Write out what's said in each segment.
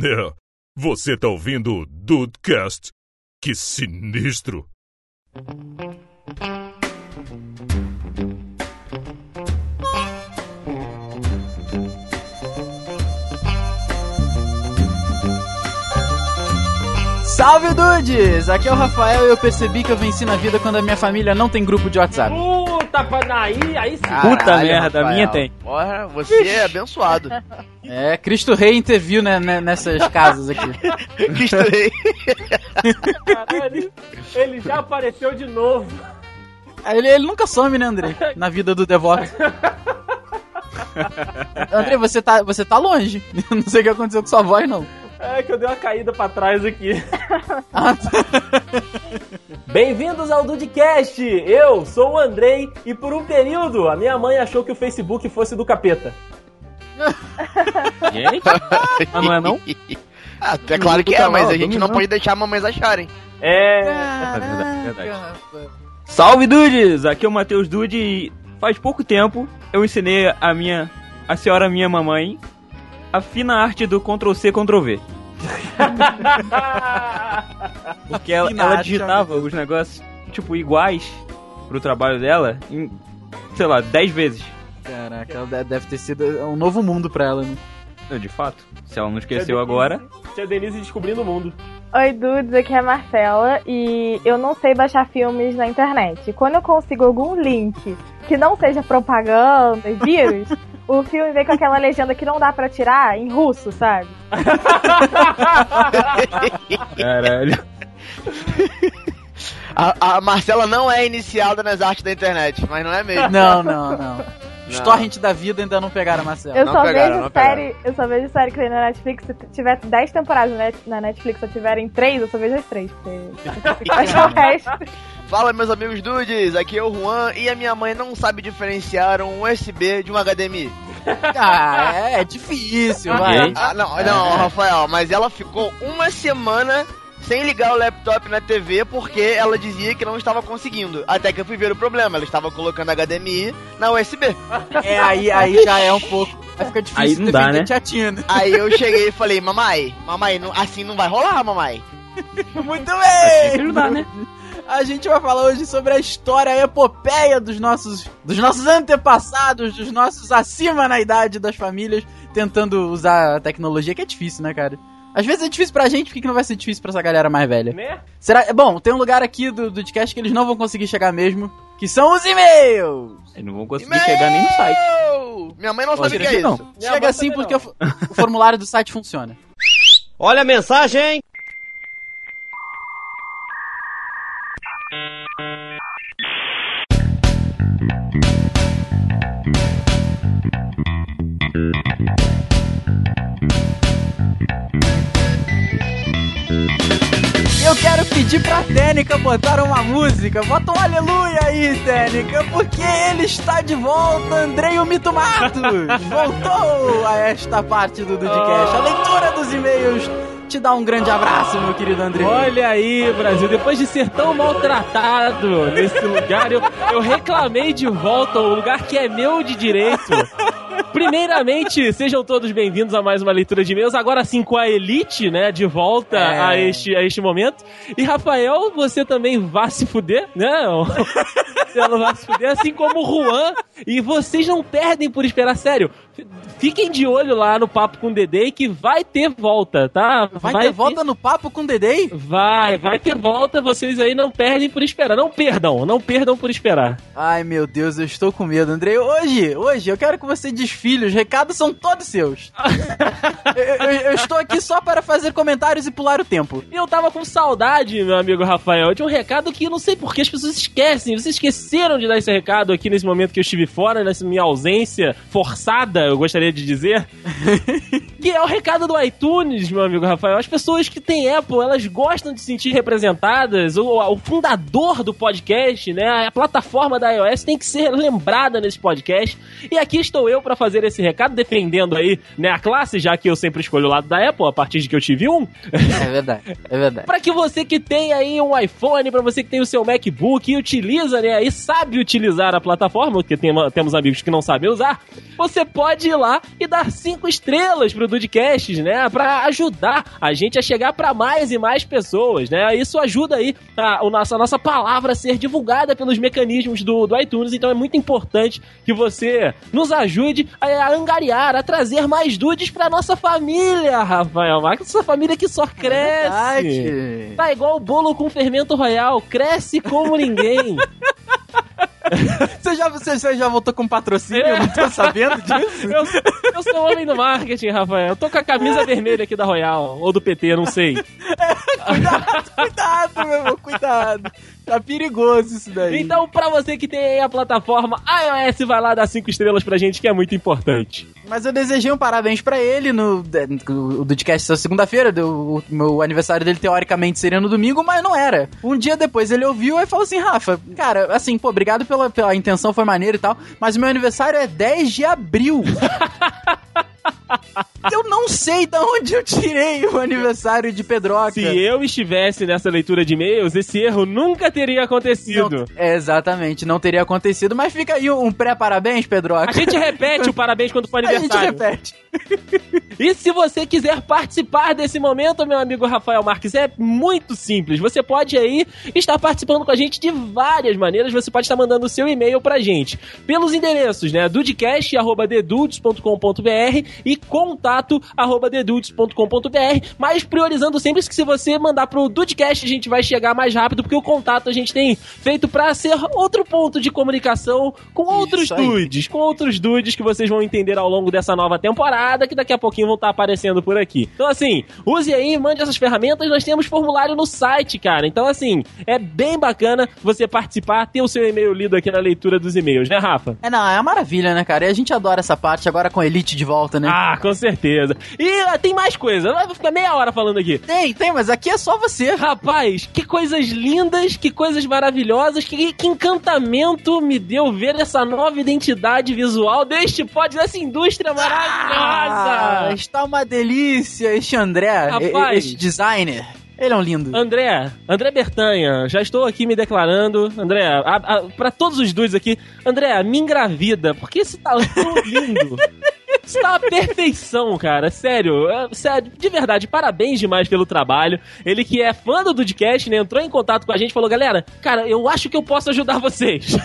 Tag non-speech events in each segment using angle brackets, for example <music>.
É, você tá ouvindo o Dudecast? Que sinistro! Salve Dudes! Aqui é o Rafael e eu percebi que eu venci na vida quando a minha família não tem grupo de WhatsApp. Puta, aí, aí sim. Puta merda, a minha tem. Porra, você é abençoado. É, Cristo Rei interviu né, né, nessas casas aqui. <laughs> Cristo Rei. Caralho, ele, ele já apareceu de novo. Ele, ele nunca some, né, André? Na vida do devoto. <laughs> André, você tá, você tá longe. <laughs> Não sei o que aconteceu com sua voz, não. É que eu dei uma caída pra trás aqui. <laughs> Bem-vindos ao Dudecast! Eu sou o Andrei e por um período a minha mãe achou que o Facebook fosse do capeta. Gente? <laughs> Ah, não é não? Ah, é claro que é, mas a gente não pode deixar mamães acharem. É. É verdade, verdade. Salve Dudes! Aqui é o Matheus Dude e faz pouco tempo eu ensinei a minha, a senhora minha mamãe, a fina arte do Ctrl C, Ctrl V. <laughs> Porque ela, ela digitava os negócios, tipo, iguais pro trabalho dela em, sei lá, 10 vezes. Caraca, ela de- deve ter sido um novo mundo pra ela, né? Não, De fato. Se ela não esqueceu agora. Tia Denise descobrindo o mundo. Oi, dudes, aqui é a Marcela e eu não sei baixar filmes na internet. Quando eu consigo algum link que não seja propaganda e vírus, <laughs> o filme vem com aquela legenda que não dá pra tirar em russo, sabe? Caralho. A, a Marcela não é iniciada nas artes da internet, mas não é mesmo. Não, não, não. Os torrent da vida ainda não pegaram a Marcela. Eu Não só pegaram, vejo não pegaram. série, eu só vejo série que tem na Netflix. Se tiver 10 temporadas na Net- na Netflix, se tiverem 3, eu só vejo as 3, porque <laughs> o resto. Fala, meus amigos dudes, aqui é o Juan e a minha mãe não sabe diferenciar um USB de um HDMI. <laughs> Ah, é, é difícil, vai. Ah, não, não, Rafael, mas ela ficou uma semana sem ligar o laptop na TV porque ela dizia que não estava conseguindo. Até que eu fui ver o problema, ela estava colocando HDMI na USB. É, aí, aí já é um pouco. Aí fica difícil Aí não dá, né? Aí eu cheguei e falei, mamãe, mamãe, não- assim não vai rolar, mamãe. <laughs> Muito Tem que bem! ajudar, né? A gente vai falar hoje sobre a história, a epopeia dos nossos, dos nossos antepassados, dos nossos acima na idade das famílias, tentando usar a tecnologia, que é difícil, né, cara? Às vezes é difícil pra gente, por que que não vai ser difícil pra essa galera mais velha? Né? Será? Bom, tem um lugar aqui do, do podcast que eles não vão conseguir chegar mesmo, que são os e-mails! Eles não vão conseguir chegar nem no site. Minha mãe não Pode sabe o que é isso. não. Minha Chega assim porque não. o formulário do site funciona. Olha a mensagem! Pedir pra Tênica botar uma música. Bota um aleluia aí, Tênica, porque ele está de volta, Andrei o Mito Matos. <laughs> Voltou a esta parte do Dudcast. A leitura dos e-mails te dá um grande abraço, meu querido Andrei. Olha aí, Brasil, depois de ser tão maltratado nesse lugar, eu, eu reclamei de volta o lugar que é meu de direito. <laughs> Primeiramente, sejam todos bem-vindos a mais uma leitura de e-mails, agora sim com a Elite, né, de volta É. a, este, a este momento. E Rafael, você também vá se fuder, né? <laughs> Você não vai se fuder, assim como o Juan. E vocês não perdem por esperar, sério. Fiquem de olho lá no Papo com o Dedê que vai ter volta, tá? Vai, ter volta no papo com o Dedei? Vai, vai ter volta, vocês aí não perdem por esperar. Não perdam, não perdam por esperar. Ai, meu Deus, eu estou com medo, Andrei. Hoje, hoje, eu quero que você desfile. Os recados são todos seus. <laughs> eu, eu- eu estou aqui só para fazer comentários e pular o tempo. Eu tava com saudade, meu amigo Rafael, de um recado que eu não sei por que as pessoas esquecem. Vocês esqueceram de dar esse recado aqui nesse momento que eu estive fora, nessa minha ausência forçada, eu gostaria de dizer. <laughs> que é o recado do iTunes, meu amigo Rafael. As pessoas que têm Apple, elas gostam de se sentir representadas. O, o fundador do podcast, né? A plataforma da iOS tem que ser lembrada nesse podcast. E aqui estou eu para fazer esse recado, defendendo aí né, a classe, já que eu sempre escolho o lado da Apple, a partir de que eu tive um. É verdade, é verdade. <laughs> Pra que você que tem aí um iPhone, pra você que tem o seu MacBook e utiliza, né, e sabe utilizar a plataforma, porque tem- temos amigos que não sabem usar, você pode ir lá e dar cinco estrelas pro Dudcasts, né? Pra ajudar a gente a chegar pra mais e mais pessoas, né? Isso ajuda aí a, a, nossa, a nossa palavra a ser divulgada pelos mecanismos do, do iTunes, então é muito importante que você nos ajude a, a angariar, a trazer mais dudes pra nossa família, Rafael Marques. Essa família que só cresce. É tá igual o bolo com fermento royal, cresce como ninguém. <laughs> <laughs> você, já, você, você, já voltou com patrocínio? Eu não tô sabendo disso. eu, eu sou homem do marketing, Rafael. Eu tô com a camisa vermelha aqui da Royal, ou do PT, não sei. <laughs> É, cuidado, cuidado, meu irmão, cuidado. Tá perigoso isso daí. Então, pra você que tem aí a plataforma iOS, vai lá dar cinco estrelas pra gente, que é muito importante. Mas eu desejei um parabéns pra ele no, no, Dudcast segunda-feira. O meu aniversário dele, teoricamente, seria no domingo, mas não era. Um dia depois ele ouviu e falou assim: Rafa, cara, assim, pô, obrigado pela, pela intenção, foi maneiro e tal, mas o meu aniversário é 10 de abril. <laughs> eu não sei de onde eu tirei o aniversário de Pedroca. Se eu estivesse nessa leitura de e-mails, esse erro nunca teria acontecido. Não, é, exatamente, não teria acontecido, mas fica aí um pré-parabéns, Pedroca. A gente repete o parabéns quando for aniversário. <laughs> A gente repete. <laughs> e se você quiser participar desse momento, meu amigo Rafael Marques, é muito simples. Você pode aí estar participando com a gente de várias maneiras. Você pode estar mandando o seu e-mail pra gente pelos endereços, né? dudcast.dedudes.com.br e contato@dedudes.com.br, mas priorizando sempre que se você mandar pro Dudecast, a gente vai chegar mais rápido, porque o contato a gente tem feito para ser outro ponto de comunicação com outros dudes, com outros dudes que vocês vão entender ao longo dessa nova temporada, que daqui a pouquinho vão estar aparecendo por aqui. Então assim, use aí, mande essas ferramentas, nós temos formulário no site, cara. Então assim, é bem bacana você participar, ter o seu e-mail lido aqui na leitura dos e-mails, né, Rafa? É, não, é uma maravilha, né, cara? E a gente adora essa parte agora com a Elite de volta, né? Ah, com certeza. E uh, tem mais coisa. Vai ficar meia hora falando aqui. Tem, tem, mas aqui é só você. Rapaz, que coisas lindas, que coisas maravilhosas, que, que encantamento me deu ver essa nova identidade visual deste pod, dessa indústria maravilhosa. Ah, está uma delícia este André, Rapaz, este designer. Ele é um lindo. André, André Bertanha, já estou aqui me declarando. André, a, a, pra todos os dois aqui, André, me engravida, porque esse tá tão lindo. <laughs> Isso tá uma perfeição, cara. Sério, é, sério, de verdade, parabéns demais pelo trabalho. Ele que é fã do Dudcast, né? Entrou em contato com a gente e falou: galera, cara, eu acho que eu posso ajudar vocês.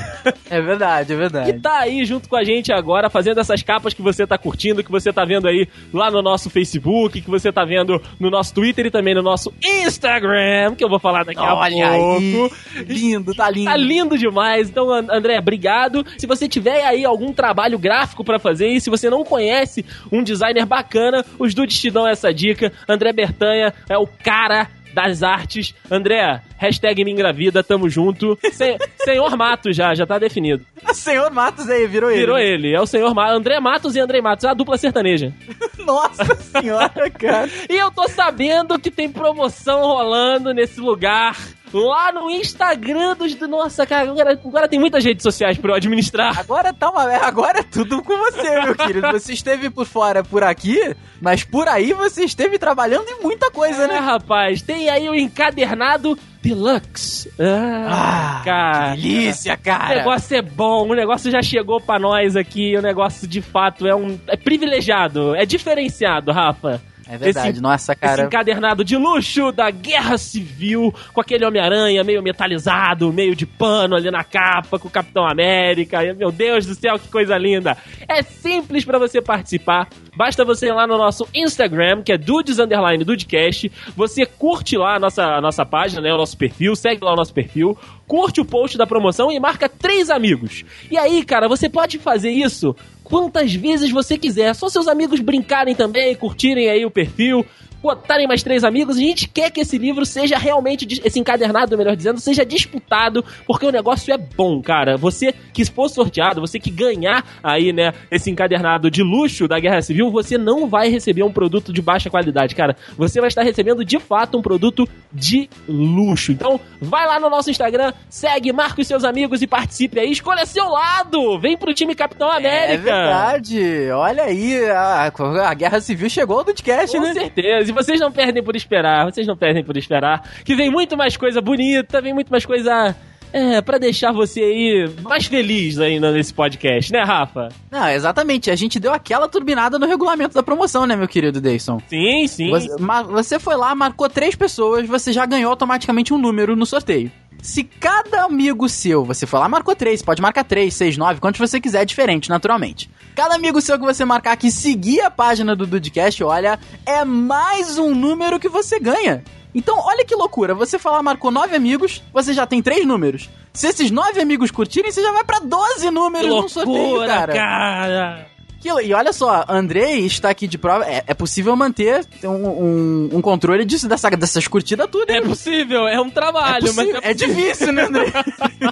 É verdade, é verdade. E tá aí junto com a gente agora, fazendo essas capas que você tá curtindo, que você tá vendo aí lá no nosso Facebook, que você tá vendo no nosso Twitter e também no nosso Instagram, que eu vou falar daqui Olha a pouco. Aí. Lindo, tá lindo. Tá lindo demais. Então, André, obrigado. Se você tiver aí algum trabalho gráfico para fazer e se você não conhece conhece um designer bacana, os dudes te dão essa dica. André Bertanha é o cara das artes. André, hashtag me engravida, tamo junto. Sen senhor Matos já, já tá definido. senhor Matos aí, virou ele. Virou ele, é o senhor Matos. André Matos e André Matos, é a dupla sertaneja. <laughs> Nossa senhora, cara. e eu tô sabendo que tem promoção rolando nesse lugar lá no Instagram dos. Nossa, cara, agora, agora tem muitas redes sociais pra eu administrar. Agora tá uma. Agora é tudo com você, meu querido. Você esteve por fora por aqui, mas por aí você esteve trabalhando em muita coisa, é, né? rapaz, tem aí o encadernado Deluxe. Ah, ah, cara. delícia, cara. O negócio é bom, o negócio já chegou pra nós aqui, o negócio de fato é um. É privilegiado, é diferenciado, Rafa. É verdade, esse, nossa, cara. Esse encadernado de luxo da Guerra Civil, com aquele Homem-Aranha meio metalizado, meio de pano ali na capa, com o Capitão América. Meu Deus do céu, que coisa linda! É simples para você participar. Basta você ir lá no nosso Instagram, que é Dudes Underline Dudecast. Você curte lá a nossa, a nossa página, né? O nosso perfil, segue lá o nosso perfil, curte o post da promoção e marca três amigos. E aí, cara, você pode fazer isso quantas vezes você quiser. Só seus amigos brincarem também, curtirem aí o perfil botarem mais três amigos. A gente quer que esse livro seja realmente, esse encadernado, melhor dizendo, seja disputado, porque o negócio é bom, cara. Você que for sorteado, você que ganhar aí, né, esse encadernado de luxo da Guerra Civil, você não vai receber um produto de baixa qualidade, cara. Você vai estar recebendo de fato um produto de luxo. Então, vai lá no nosso Instagram, segue, marca os seus amigos e participe aí. Escolha seu lado! Vem pro time Capitão é América! É verdade! Olha aí, a, a Guerra Civil chegou ao podcast, Com né? Com certeza vocês não perdem por esperar, vocês não perdem por esperar. Que vem muito mais coisa bonita, vem muito mais coisa é, pra deixar você aí mais feliz ainda nesse podcast, né, Rafa? Não, exatamente. A gente deu aquela turbinada no regulamento da promoção, né, meu querido Dayson? Sim, sim. Você, você foi lá, marcou três pessoas, você já ganhou automaticamente um número no sorteio. Se cada amigo seu, você lá, marcou três, pode marcar três, seis, nove, quantos você quiser, é diferente, naturalmente. Cada amigo seu que você marcar que seguir a página do Dudcast, olha, é mais um número que você ganha. Então, olha que loucura. Você falar, marcou nove amigos, você já tem três números. Se esses nove amigos curtirem, você já vai pra 12 números Que no sorteio, loucura, cara. cara. Que- E olha só, Andrei está aqui de prova. É, é possível manter um, um- um controle disso, dessa, dessas curtidas tudo, É hein? possível, é um É trabalho, possível. mas é, É difícil, né, Andrei?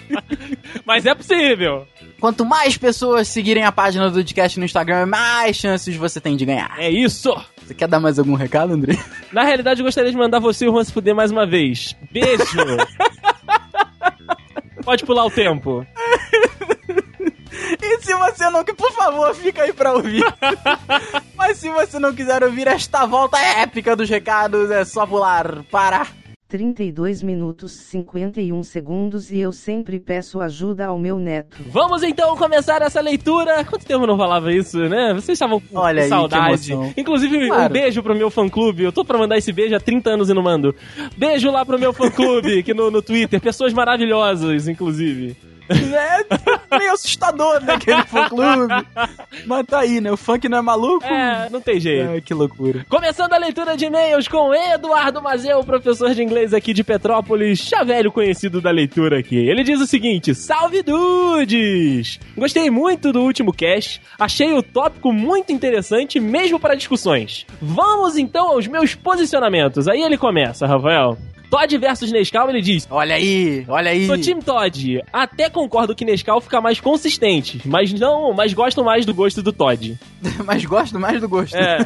<laughs> mas é possível. Quanto mais pessoas seguirem a página do podcast no Instagram, mais chances você tem de ganhar. É isso. Você quer dar mais algum recado, Andrei? Na realidade, eu gostaria de mandar você e o Juan se fuder mais uma vez. Beijo. <laughs> Pode pular o tempo. <laughs> <laughs> E se você não... Por favor, fica aí pra ouvir. <laughs> Mas se você não quiser ouvir esta volta épica dos recados, é só pular para... 32 minutos 51 segundos e eu sempre peço ajuda ao meu neto. Vamos então começar essa leitura. Quanto tempo eu não falava isso, né? Vocês estavam com Olha aí, que saudade. emoção. Inclusive, um Claro. beijo pro meu fã-clube. Eu tô pra mandar esse beijo há 30 anos e não mando. Beijo lá pro meu fã-clube, aqui no, no Twitter. Pessoas maravilhosas, inclusive. <laughs> É meio assustador, né, aquele fã-clube. Mas tá aí, né? O funk não é maluco? É, não tem jeito. Ai, que loucura. Começando a leitura de e-mails com Eduardo Mazeu, professor de inglês aqui de Petrópolis, já velho conhecido da leitura aqui. Ele diz o seguinte: Salve dudes! Gostei muito do último cast, achei o tópico muito interessante, mesmo para discussões. Vamos então aos meus posicionamentos. Aí ele começa, Rafael. Todd versus Nescau, ele diz: Olha aí, olha aí. Sou time Todd. Até concordo que Nescau fica mais consistente, mas não, mas gosto mais do gosto do Todd. <laughs> Mas gosto mais do gosto. É.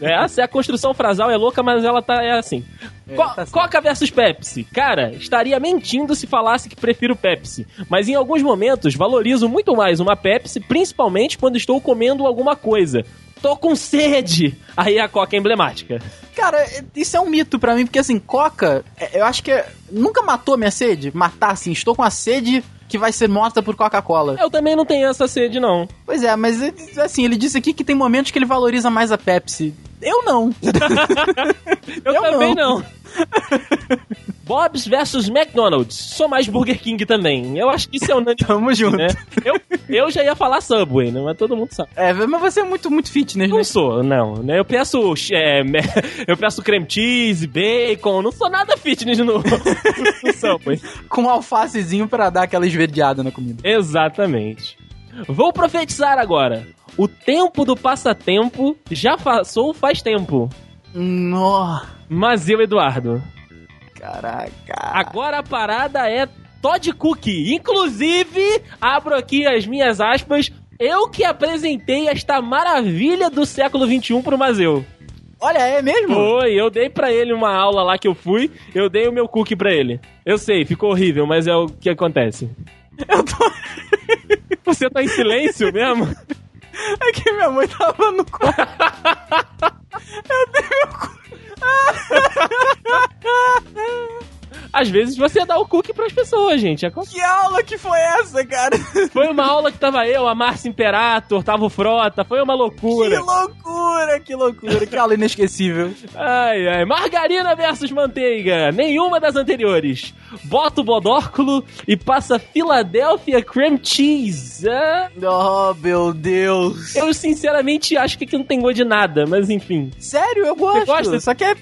Essa é a construção frasal, é louca, mas ela tá é assim. É, Co- tá. Coca versus Pepsi. Cara, estaria mentindo se falasse que prefiro Pepsi. Mas em alguns momentos valorizo muito mais uma Pepsi, principalmente quando estou comendo alguma coisa. Tô com sede. Aí a Coca é emblemática. Cara, isso é um mito pra mim, porque assim, Coca, é, eu acho que é- nunca matou minha sede. Matar assim, estou com a sede que vai ser morta por Coca-Cola. Eu também não tenho essa sede, não. Pois é, mas assim, ele disse aqui que tem momentos que ele valoriza mais a Pepsi. Eu não. <laughs> Eu, Eu também não. <laughs> Bob's versus McDonald's. Sou mais Burger King também. Eu acho que isso é unânime. Tamo junto. né? eu, eu já ia falar Subway, né? Mas todo mundo sabe. É, mas você é muito, muito fitness, né? Não sou, não. né? Eu peço, é, <laughs> eu peço creme cheese, bacon, não sou nada fitness no, no Subway. Com um alfacezinho pra dar aquela esverdeada na comida. Exatamente. Vou profetizar agora. O tempo do passatempo já passou faz tempo. Nossa, Mas eu, Eduardo, caraca. agora a parada é Todd Cook. Inclusive, abro aqui as minhas aspas, eu que apresentei esta maravilha do século XXI pro Mazeu. Olha, é mesmo? Foi, eu dei pra ele uma aula lá que eu fui, eu dei o meu cookie pra ele. Eu sei, ficou horrível, mas é o que acontece. Eu tô... Você tá em silêncio mesmo? <laughs> É que minha mãe tava no quarto. Eu dei meu cu. Às vezes você dá o cookie pras pessoas, gente. Acontece. Que aula que foi essa, cara? Foi uma aula que tava eu, a Márcia Imperator, tava o Frota, foi uma Que loucura. loucura, que loucura. Que aula inesquecível. Ai, ai. Margarina versus manteiga. Nenhuma das anteriores. Bota o bodórculo e passa Philadelphia Cream Cheese. Ah, Oh, meu Deus. eu sinceramente acho que aqui não tem gosto de nada, mas enfim. Sério, eu gosto. gosta? Só que é...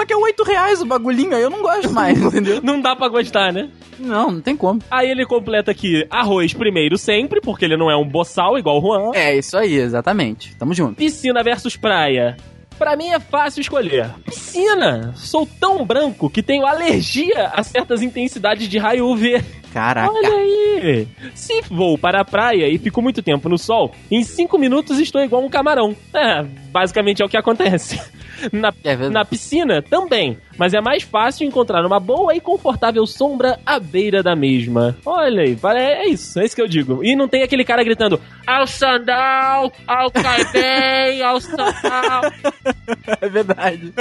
Só que é 8 reais o bagulhinho, aí eu não gosto mais, <laughs> entendeu? Não dá pra gostar, né? Não, não tem como. Aí ele completa aqui arroz primeiro sempre, porque ele não é um boçal igual o Juan. É, isso aí, exatamente. Tamo junto. Piscina versus praia. Pra mim é fácil escolher. Piscina! Sou tão branco que tenho alergia a certas intensidades de raio UV. Caraca. Olha aí! Se vou para a praia e fico muito tempo no sol, em 5 minutos estou igual um camarão. É, basicamente é o que acontece. <laughs> Na, É na piscina também, mas é mais fácil encontrar uma boa e confortável sombra à beira da mesma. Olha aí, é isso, é isso que eu digo. E não tem aquele cara gritando: ao sandal, ao caibem, ao sandal. <laughs> É verdade.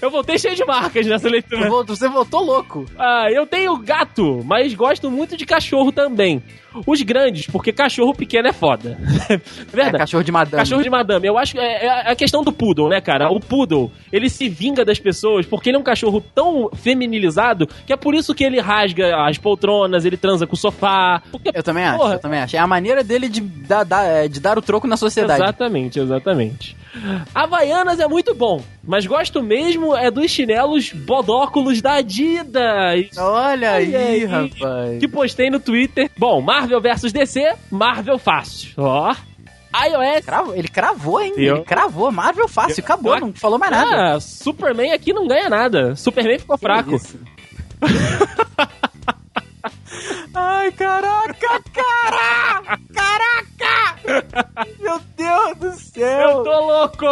Eu vou voltei cheio de marcas nessa leitura. Você voltou louco. Ah, eu tenho gato, mas gosto muito de cachorro também. Os grandes, porque cachorro pequeno é foda. <laughs> Verdade. É, cachorro de madame. Cachorro de madame. Eu acho que é, é a questão do poodle, né, cara? O poodle, ele se vinga das pessoas porque ele é um cachorro tão feminilizado que é por isso que ele rasga as poltronas, ele transa com o sofá. Porque, Eu também acho, porra, eu também acho. É a maneira dele de dar, dar- é, de dar o troco na sociedade. Exatamente, exatamente. Havaianas é muito bom, mas gosto mesmo é dos chinelos bodóculos da Adidas. Olha aí, Olha aí. rapaz. Que postei no Twitter. Bom, Marvel vs DC, Marvel fácil. Ó. iOS. Cravo- ele cravou, hein? Eu- Ele cravou. Marvel fácil, acabou, Eu- não falou mais nada. Ah, Superman aqui não ganha nada. Superman ficou fraco. Isso. <laughs> Ai, caraca, cara! Caraca! Meu Deus do Eu céu! tô louco!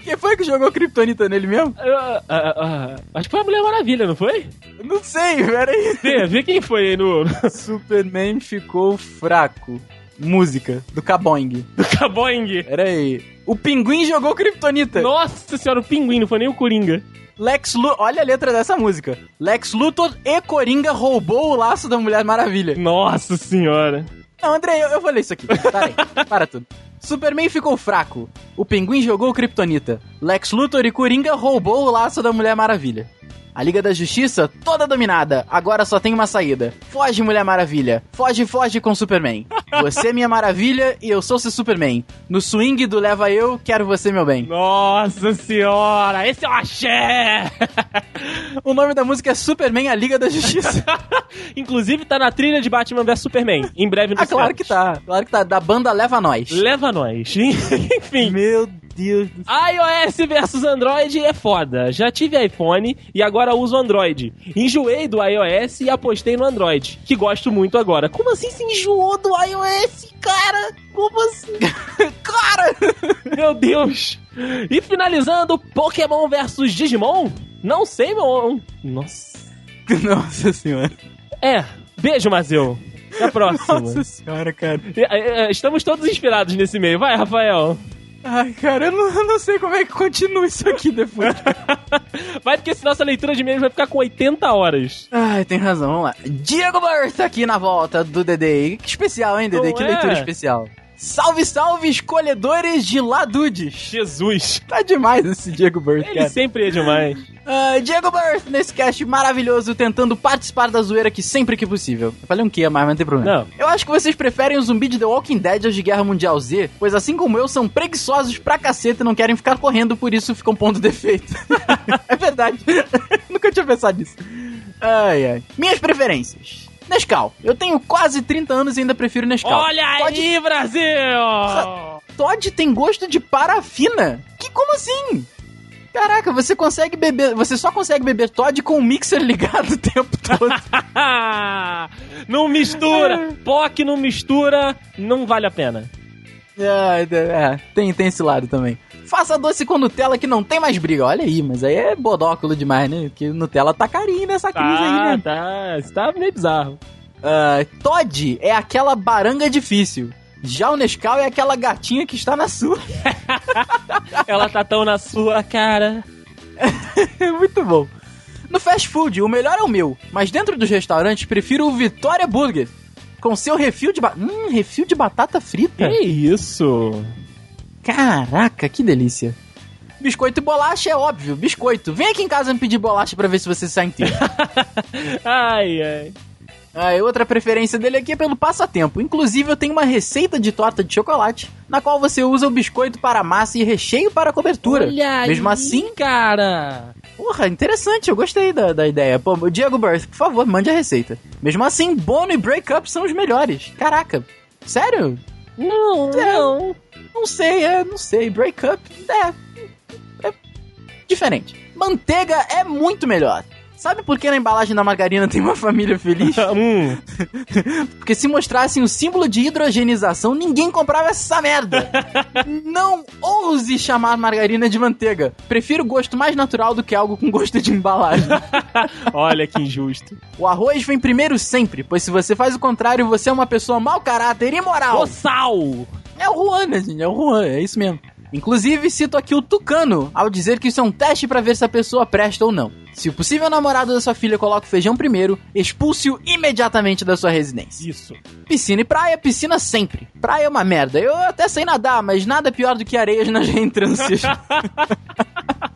Quem foi que jogou Kryptonita nele mesmo? Ah, ah, ah, acho que foi a Mulher Maravilha, não foi? Não sei, peraí. Vê, vê quem foi aí no, Superman ficou fraco. Música, do Kaboing. do Kaboing. Peraí. O Pinguim jogou Kryptonita. Nossa senhora, o pinguim, não foi nem o Coringa. Lex Luthor, olha a letra dessa música. Lex Luthor e Coringa roubou o laço da Mulher Maravilha. Nossa senhora. Não, André, eu, eu falei isso aqui. Para aí, <laughs> para tudo. Superman ficou fraco. O Pinguim jogou Kryptonita. Lex Luthor e Coringa roubou o laço da Mulher Maravilha. A Liga da Justiça, toda dominada. Agora só tem uma saída. Foge, Mulher Maravilha. Foge, foge com Superman. Você é minha maravilha e eu sou seu Superman. No swing do Leva Eu, quero você, meu bem. Nossa senhora, esse é o axé! <laughs> O nome da música é Superman, a Liga da Justiça. <laughs> Inclusive tá na trilha de Batman vs Superman. Em breve no ah, claro que tá. Claro que tá. Da banda Leva Nós. Leva nós. <laughs> Enfim. Meu Deus do iOS versus Android é foda. Já tive iPhone e agora uso Android. Enjoei do iOS e apostei no Android, que gosto muito agora. Como assim se enjoou do iOS, cara? Como assim? <laughs> Cara! Meu Deus! E finalizando, Pokémon versus Digimon? Não sei, meu. Nossa. <laughs> Nossa senhora. É, beijo, Mazeu. Até a próxima. <laughs> Nossa senhora, cara. É, é, Estamos todos inspirados nesse meio. Vai, Rafael. Ai, cara, eu não, eu não sei como é que continua isso aqui depois. <laughs> Vai, porque senão essa leitura de e-mails vai ficar com 80 horas. Ai, tem razão, vamos lá. Diego Burst aqui na volta do Dedê. Que especial, hein, Dedê? Não que é? leitura especial. Salve, salve, escolhedores de Ladudes. Jesus. Tá demais esse Diego Burst, Ele cara. sempre é demais. Ah, Diego Burst, nesse cast maravilhoso, tentando participar da zoeira que sempre que possível. Eu falei um que, mas não tem problema. Não. Eu acho que vocês preferem o zumbi de The Walking Dead aos de Guerra Mundial Z, pois assim como eu, são preguiçosos pra caceta e não querem ficar correndo, por isso ficam ponto defeito. <laughs> é verdade. <laughs> Nunca tinha pensado nisso. Ai, ai. Minhas preferências. Nescau. Eu tenho quase 30 anos e ainda prefiro Nescau. Olha Todd- aí, Brasil! Todd tem gosto de parafina. Que como assim? Caraca, você consegue beber. Você só consegue beber Todd com o mixer ligado o tempo todo. <laughs> não mistura! <laughs> POC não mistura, não vale a pena. É, é, tem, tem esse lado também. Faça doce com Nutella que não tem mais briga. Olha aí, mas aí é bodóculo demais, né? Porque Nutella tá carinho nessa crise aí, Tá, né? tá. Isso tá meio bizarro. Ah, Todd é aquela baranga difícil. Já o Nescau é aquela gatinha que está na sua. <laughs> Ela tá tão na sua cara. <laughs> Muito bom. No fast food, o melhor é o meu, mas dentro dos restaurantes prefiro o Vitória Burger. Com seu refil de ba... Hum, refil de batata frita. Que isso? Caraca, que delícia. Biscoito e bolacha é óbvio, biscoito. Vem aqui em casa me pedir bolacha pra ver se você sai inteiro. <laughs> Ai, ai. Ah, e outra preferência dele aqui é pelo passatempo. Inclusive, eu tenho uma receita de torta de chocolate, na qual você usa o biscoito para massa e recheio para cobertura. Olha Mesmo aí, assim, cara. porra, interessante, eu gostei da, da ideia. Pô, Diego Birth, por favor, mande a receita. Mesmo assim, Bono e Break Up são os melhores. Caraca, sério? Não, É. não. Não sei, é, não sei. Break Up é, é diferente. Manteiga é muito melhor. Sabe por que na embalagem da margarina tem uma família feliz? <laughs> Hum, <laughs> Porque se mostrassem o símbolo de hidrogenização, ninguém comprava essa merda. <laughs> Não ouse chamar margarina de manteiga. Prefiro o gosto mais natural do que algo com gosto de embalagem. olha que injusto. O arroz vem primeiro sempre, pois se você faz o contrário, você é uma pessoa mau caráter e imoral. O sal! É o Juan, né, gente? É o Juan, é isso mesmo. Inclusive, cito aqui o Tucano ao dizer que isso é um teste pra ver se a pessoa presta ou não. Se o possível namorado da sua filha coloca o feijão primeiro, expulse-o imediatamente da sua residência. Isso. Piscina e praia, piscina sempre. Praia é uma merda. Eu até sei nadar, mas nada pior do que areias nas <laughs> reentrâncias. <laughs>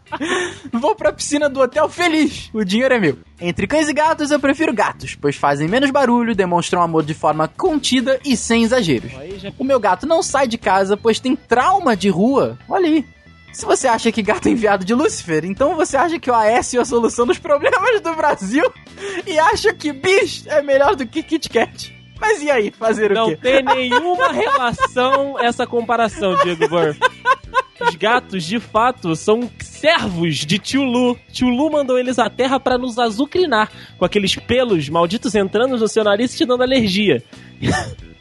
Vou pra piscina do hotel feliz. O dinheiro é meu. Entre cães e gatos, eu prefiro gatos, pois fazem menos barulho, demonstram amor de forma contida e sem exageros. O meu gato não sai de casa, pois tem trauma de rua. Olha aí. Se você acha que gato é enviado de Lúcifer, então você acha que o AS é a solução dos problemas do Brasil e acha que bis é melhor do que Kit Kat. Mas e aí, fazer o Não quê? tem nenhuma relação essa comparação, Diego Burr. <laughs> Os gatos, de fato, são servos de Tio Lu. Tio Lu mandou eles à terra pra nos azucrinar, com aqueles pelos malditos entrando no seu nariz e te dando alergia.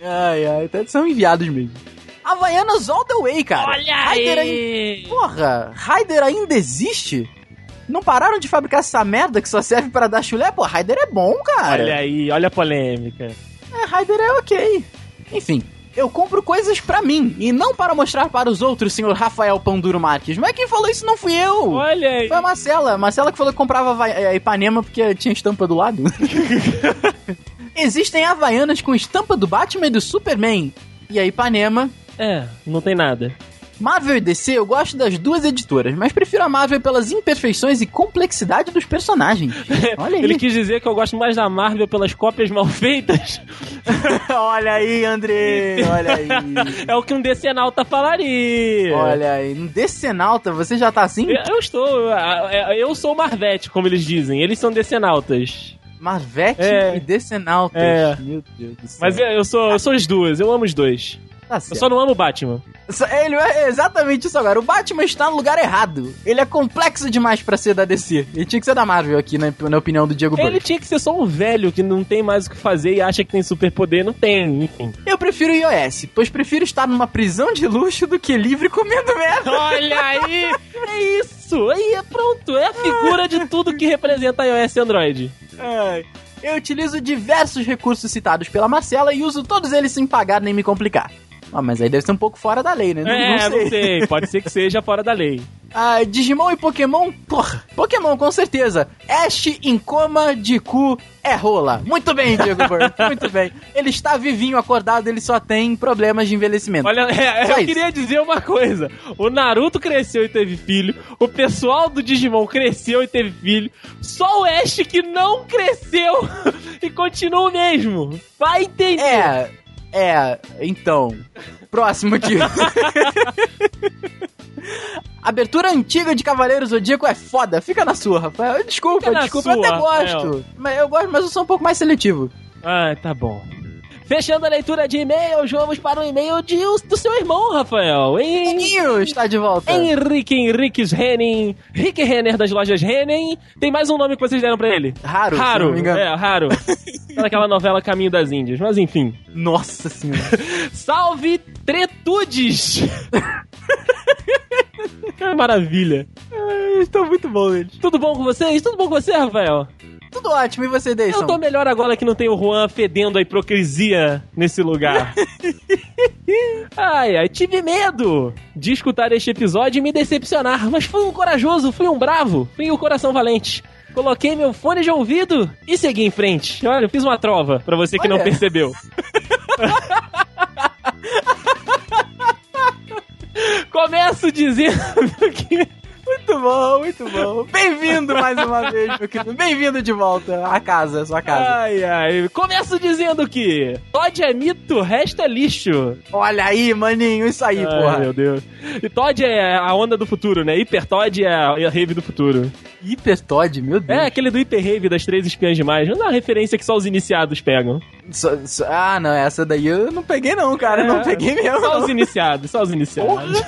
Ai, ai, até são enviados mesmo. Havaianas all the way, cara. Olha Raider aí! Porra, Raider ainda existe? Não pararam de fabricar essa merda que só serve para dar chulé? Pô, Raider é bom, cara. Olha aí, olha a polêmica. É, Raider é ok. Enfim, eu compro coisas pra mim e não para mostrar para os outros, senhor Rafael Panduro Marques. Mas quem falou isso não fui eu. Olha aí. Foi a Marcela. A Marcela que falou que comprava Hava- é, Ipanema porque tinha estampa do lado. <laughs> Existem Havaianas com estampa do Batman e do Superman. E a Ipanema. É, não tem nada. Marvel e DC eu gosto das duas editoras, mas prefiro a Marvel pelas imperfeições e complexidade dos personagens. <laughs> Olha aí. Ele quis dizer que eu gosto mais da Marvel pelas cópias mal feitas. <laughs> Olha aí, André. Olha aí. <laughs> É o que um decenalta falaria. Olha aí. No Decenalta, você já tá assim? Eu eu estou. eu- sou Marvete, como eles dizem. Eles são decenautas. Marvete É. e Decenaltas. É. Meu Deus do céu. Mas eu, eu sou, eu sou as duas, eu amo os dois. Tá Eu só não amo o Batman. Ele é exatamente isso agora. O Batman está no lugar errado. Ele é complexo demais pra ser da DC. Ele tinha que ser da Marvel aqui, na, na opinião do Diego Ele tinha que ser só um velho que não tem mais o que fazer e acha que tem superpoder. Não tem, enfim. Eu prefiro o iOS, pois prefiro estar numa prisão de luxo do que livre comendo merda. Olha aí! <laughs> É isso! Aí é pronto! É a <laughs> figura de tudo que representa iOS e Android. Ai. Eu utilizo diversos recursos citados pela Marcela e uso todos eles sem pagar nem me complicar. Ah, mas aí deve ser um pouco fora da lei, né? Não, é, não sei. não sei. Pode ser que seja fora da lei. <laughs> Ah, Digimon e Pokémon, porra. Pokémon, com certeza. Ash em coma de cu é rola. Muito bem, Diego Burke, <laughs> muito bem. Ele está vivinho, acordado, ele só tem problemas de envelhecimento. Olha, é, eu isso. queria dizer uma coisa. O Naruto cresceu e teve filho. O pessoal do Digimon cresceu e teve filho. Só o Ash que não cresceu <laughs> e continua o mesmo. Vai entender. É, é, então. Próximo aqui. <laughs> Abertura antiga de Cavaleiro Zodíaco é foda. Fica na sua, Rafael. Desculpa, Fica desculpa. eu até gosto. Mas eu gosto, mas eu sou um pouco mais seletivo. Ah, tá bom. Fechando a leitura de e-mails, vamos para o e-mail de, do seu irmão, Rafael. Hein? Ninho está de volta. Henrique Henriques Henning, Rick Renner das lojas Henning. Tem mais um nome que vocês deram pra ele? Raro, se Raro. não me engano. É, raro. <laughs> Naquela novela Caminho das Índias, mas enfim. Nossa senhora. <laughs> Salve Tretudes! <laughs> que maravilha. Estão muito bons eles. Tudo bom com vocês? Tudo bom com você, Rafael? Tudo ótimo. E você, Deison? Eu tô melhor agora que não tem o Juan fedendo a hipocrisia nesse lugar. <laughs> ai, ai, tive medo de escutar este episódio e me decepcionar, mas fui um corajoso, fui um bravo, fui o coração valente. Coloquei meu fone de ouvido e segui em frente. Olha, eu fiz uma trova pra você que não Olha. percebeu. <laughs> Começo dizendo <laughs> que Muito bom, muito bom. Bem-vindo mais uma vez, meu querido. Bem-vindo de volta à casa, sua casa. Ai, ai. Começo dizendo que Todd é mito, resto é lixo. Olha aí, maninho, isso aí, Ai, porra. meu Deus. E Todd é a onda do futuro, né? Hiper Todd é a rave do futuro. Hiper Todd, meu Deus. É, aquele do Hiper Rave das três espiãs demais. Não é uma referência que só os iniciados pegam. Só- só- ah, não, essa daí eu não peguei não, cara. É, não peguei mesmo. Só não. os iniciados, só os iniciados.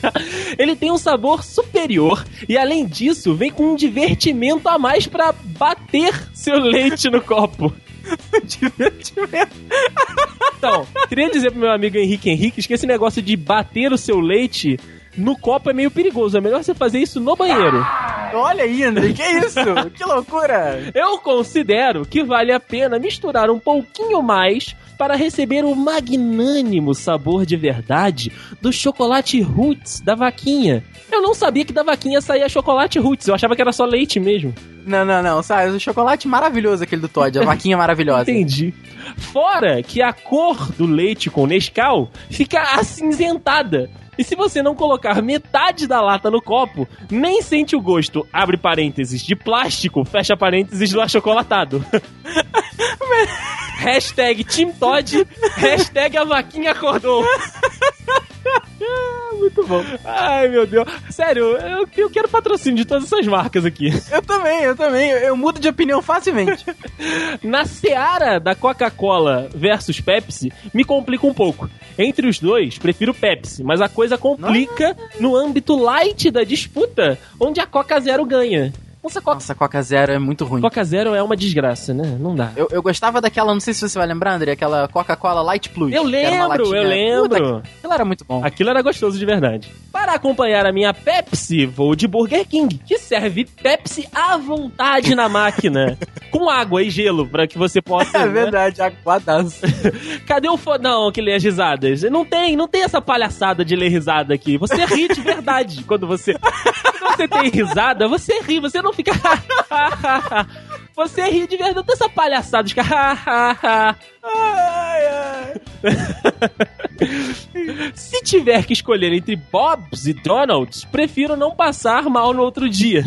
<laughs> Ele tem um sabor superior e, além disso, vem com um divertimento a mais pra bater seu leite no copo. <laughs> Divertimento. Então, queria dizer pro meu amigo Henrique Henrique que esse negócio de bater o seu leite no copo é meio perigoso. É melhor você fazer isso no banheiro. Olha aí, André, que isso? que loucura. Eu considero que vale a pena misturar um pouquinho mais para receber o magnânimo sabor de verdade do chocolate roots da vaquinha. Eu não sabia que da vaquinha saía chocolate roots, eu achava que era só leite mesmo. Não, não, não, sabe? O chocolate maravilhoso aquele do Todd, a vaquinha maravilhosa. Entendi. Fora que a cor do leite com Nescau fica acinzentada. E se você não colocar metade da lata no copo, nem sente o gosto, abre parênteses, de plástico, fecha parênteses do achocolatado. <laughs> hashtag Team Todd, hashtag a vaquinha acordou. <laughs> Muito bom. Ai, meu Deus. Sério, eu, eu quero patrocínio de todas essas marcas aqui. Eu também, eu também. Eu, eu mudo de opinião facilmente. <laughs> Na seara da Coca-Cola versus Pepsi, me complica um pouco. Entre os dois, prefiro Pepsi, mas a coisa complica no âmbito light da disputa, onde a Coca Zero ganha. Nossa, Coca, Nossa, Coca Zero é muito ruim. Coca Zero é uma desgraça, né? Não dá. Eu, eu gostava daquela, não sei se você vai lembrar, André, aquela Coca-Cola Light Plus. Eu lembro, eu lembro. Puta, aquilo era muito bom. Aquilo era gostoso de verdade. Para acompanhar a minha Pepsi, vou de Burger King, que serve Pepsi à vontade na máquina. <laughs> com água e gelo, pra que você possa. É né? verdade, aguadaço. <laughs> Cadê o fo... Não, que lê as risadas. Não tem, não tem essa palhaçada de ler risada aqui. Você ri de verdade quando você. Quando você tem risada, você ri, você não fica. <laughs> você ri de verdade, não tem essa palhaçada de ficar. ai, ai. Se tiver que escolher entre Bob's e Donald's, prefiro não passar mal no outro dia.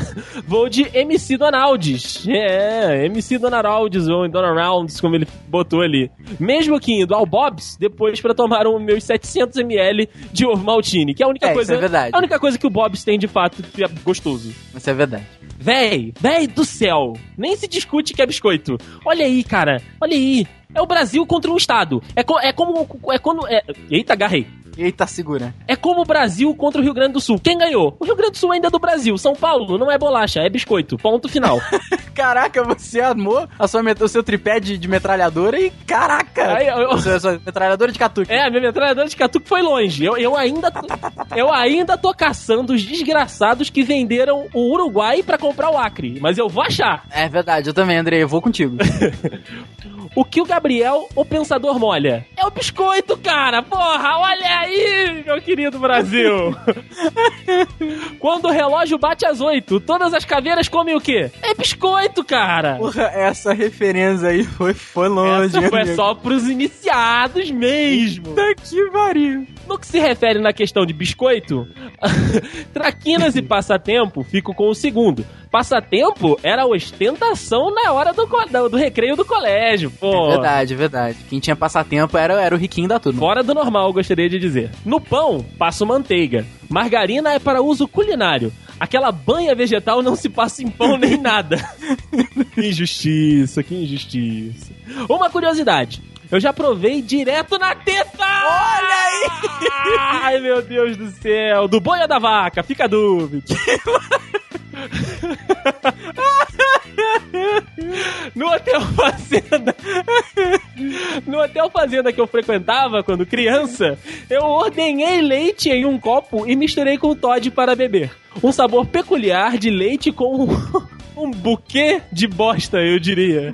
Vou de MC Donalds. É, MC Donalds ou Donalds, como ele botou ali. Mesmo que indo ao Bob's, depois pra tomar um meus 700ml de ovo maltine, que é a única É, coisa, isso é verdade. a única coisa que o Bob's tem de fato que é gostoso. Isso é verdade. Véi, véi do céu, nem se discute que é biscoito. Olha aí, cara, olha aí. É o Brasil contra um estado. É, co- é como. É quando. É... Eita, agarrei. Eita, segura. É como o Brasil contra o Rio Grande do Sul. Quem ganhou? O Rio Grande do Sul ainda é do Brasil. São Paulo não é bolacha, é biscoito. Ponto final. <laughs> Caraca, você armou a sua, o seu tripé de, de metralhadora e caraca! Aí, eu- sua, sua metralhadora de catuque. É, a minha metralhadora de catuque foi longe. Eu, eu ainda tô, eu ainda tô caçando os desgraçados que venderam o Uruguai pra comprar o Acre. Mas eu vou achar. É verdade, eu também, André, eu vou contigo. <laughs> O que o Gabriel, o pensador, molha? É o biscoito, cara! Porra, olha aí, meu querido Brasil! <laughs> Quando o relógio bate às oito, todas as caveiras comem o quê? É biscoito, cara! Porra, essa referência aí foi, foi longe. Essa foi amigo. só pros iniciados mesmo. Puta que pariu. No que se refere na questão de biscoito, <laughs> traquinas e passatempo fico com o segundo. Passatempo era ostentação na hora do, do, do recreio do colégio, pô. É verdade, é verdade. Quem tinha passatempo era, era o riquinho da turma. Fora do normal, gostaria de dizer. No pão, passo manteiga. Margarina é para uso culinário. Aquela banha vegetal não se passa em pão nem nada. <laughs> que injustiça, que injustiça. Uma curiosidade. Eu já provei direto na teta! Olha aí! <laughs> Ai, meu Deus do céu. Do boia da vaca, fica a dúvida. <laughs> No Hotel Fazenda. No Hotel Fazenda que eu frequentava quando criança, eu ordenhei leite em um copo e misturei com Todd para beber. Um sabor peculiar de leite com um <laughs> buquê de bosta, eu diria.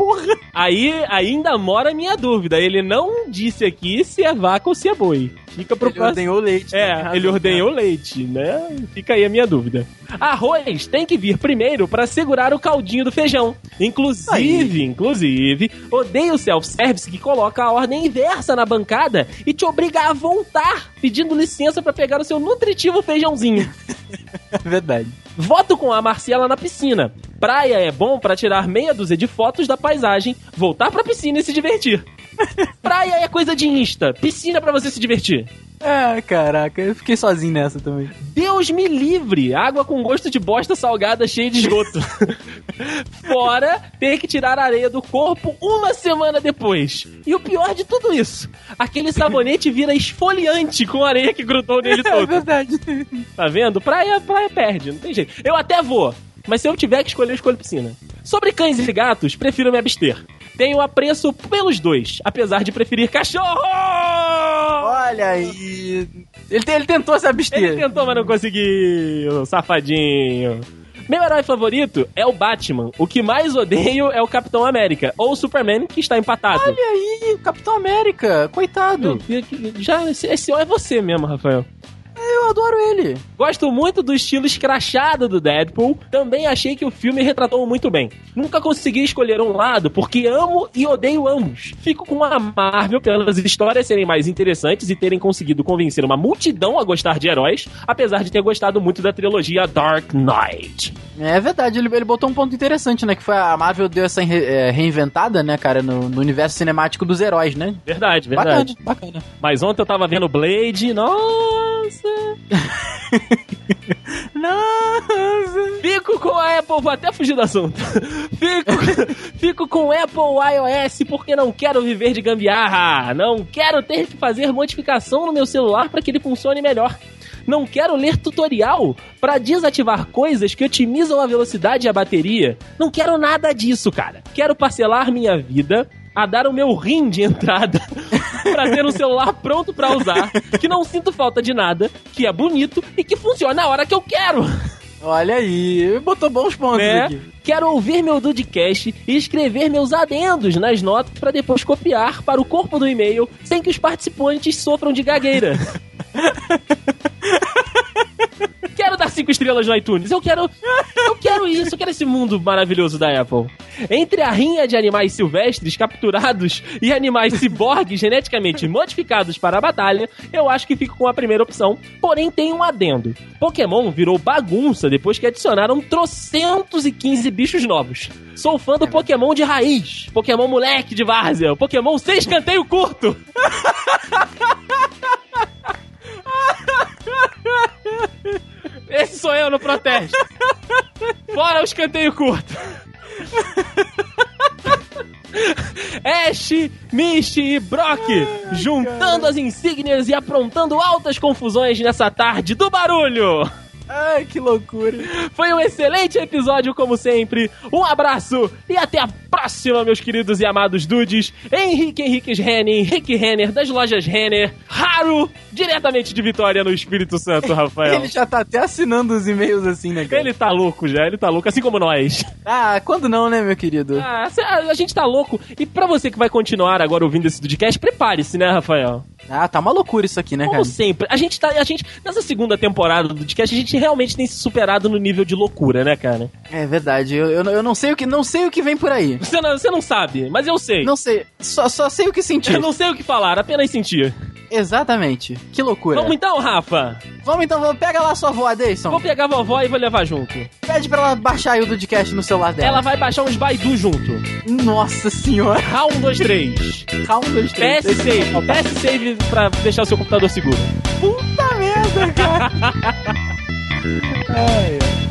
Porra! Aí ainda mora a minha dúvida. Ele não disse aqui se é vaca ou se é boi. Fica pro Ele próximo. ordenhou leite. É, né? ele ordenhou leite, né? Fica aí a minha dúvida. Arroz tem que vir primeiro pra segurar o caldinho do feijão. Inclusive, inclusive, odeio o self-service que coloca a ordem inversa na bancada e te obriga a voltar pedindo licença pra pegar o seu nutritivo feijãozinho. <laughs> Verdade. Voto com a Marciela na piscina. Praia é bom pra tirar meia dúzia de fotos da paisagem, voltar pra piscina e se divertir. <laughs> Praia é coisa de Insta, piscina é pra você se divertir. É, caraca, eu fiquei sozinho nessa também. Deus me livre! Água com gosto de bosta salgada cheia de esgoto. <laughs> Fora ter que tirar a areia do corpo uma semana depois. E o pior de tudo isso: aquele sabonete vira esfoliante com a areia que grudou nele <laughs> É todo. verdade. Tá vendo? Praia, praia perde, não tem jeito. Eu até vou, mas se eu tiver que escolher, eu escolho piscina. Sobre cães e gatos, prefiro me abster. Tenho apreço pelos dois, apesar de preferir cachorro! Olha aí. Ele, ele tentou se abster. Ele tentou, mas não conseguiu, safadinho. Meu herói favorito é o Batman. O que mais odeio é o Capitão América. Ou o Superman, que está empatado. Olha aí, Capitão América, coitado. Já, esse, esse é você mesmo, Rafael. Eu adoro ele. Gosto muito do estilo escrachado do Deadpool. Também achei que o filme retratou muito bem. Nunca consegui escolher um lado porque amo e odeio ambos. Fico com a Marvel pelas histórias serem mais interessantes e terem conseguido convencer uma multidão a gostar de heróis, apesar de ter gostado muito da trilogia Dark Knight. É verdade, ele, ele botou um ponto interessante, né? Que foi a Marvel deu essa re, é, reinventada, né, cara, no, no, universo cinemático dos heróis, né? Verdade, verdade. Bacana, bacana. Mas ontem eu tava vendo Blade, nossa! <laughs> Nossa! Fico com a Apple, vou até fugir do assunto. <laughs> Fico, fico com Apple iOS porque não quero viver de gambiarra. Não quero ter que fazer modificação no meu celular para que ele funcione melhor. Não quero ler tutorial para desativar coisas que otimizam a velocidade e a bateria. Não quero nada disso, cara. Quero parcelar minha vida a dar o meu rim de entrada <laughs> pra ter um celular pronto para usar, que não sinto falta de nada, que é bonito e que funciona na hora que eu quero. Olha aí, botou bons pontos né? aqui. Quero ouvir meu Dudecast e escrever meus adendos nas notas para depois copiar para o corpo do e-mail sem que os participantes sofram de gagueira. <laughs> quero dar cinco estrelas no iTunes. Eu quero. Eu quero isso, eu quero esse mundo maravilhoso da Apple. Entre a rinha de animais silvestres capturados e animais ciborgues <laughs> geneticamente modificados para a batalha, eu acho que fico com a primeira opção. Porém, tem um adendo. Pokémon virou bagunça depois que adicionaram trocentos e quinze bichos novos. Sou fã do Pokémon de raiz, Pokémon moleque de várzea, Pokémon sem escanteio curto. <laughs> Esse sou eu no protesto. Fora o escanteio curto. Ash, Misty e Brock juntando as insígnias e aprontando altas confusões nessa tarde do barulho. Ai, que loucura. Foi um excelente episódio, como sempre. Um abraço e até a próxima, meus queridos e amados dudes. Henrique Henriques Renner, Henrique Renner, das lojas Renner. Raro, diretamente de Vitória, no Espírito Santo, Rafael. <laughs> ele já tá até assinando os e-mails assim, né, cara? Ele tá louco já, ele tá louco, assim como nós. Ah, quando não, né, meu querido? Ah, a gente tá louco. E pra você que vai continuar agora ouvindo esse Dudcast, prepare-se, né, Rafael? Ah, tá uma loucura isso aqui, né, Como cara? sempre. A gente tá. A gente, nessa segunda temporada do Dudcast, a gente realmente tem se superado no nível de loucura, né, cara? É verdade. Eu, eu, eu não sei o que não sei o que vem por aí. Você não, você não sabe, mas eu sei. Não sei. Só, só sei o que sentir. Eu não sei o que falar, apenas sentir. Exatamente. Que loucura. Vamos então, Rafa? Vamos então, vamos, pega lá sua avó, Deison. Vou pegar a vovó e vou levar junto. Pede pra ela baixar aí o Dudcast no celular dela. Ela vai baixar uns Baidu junto. Nossa senhora. Round 1, 2, 3. Round 2, 3. PS Save. PS Save pra deixar o seu computador seguro. Puta merda, cara. <laughs> Ai, ai.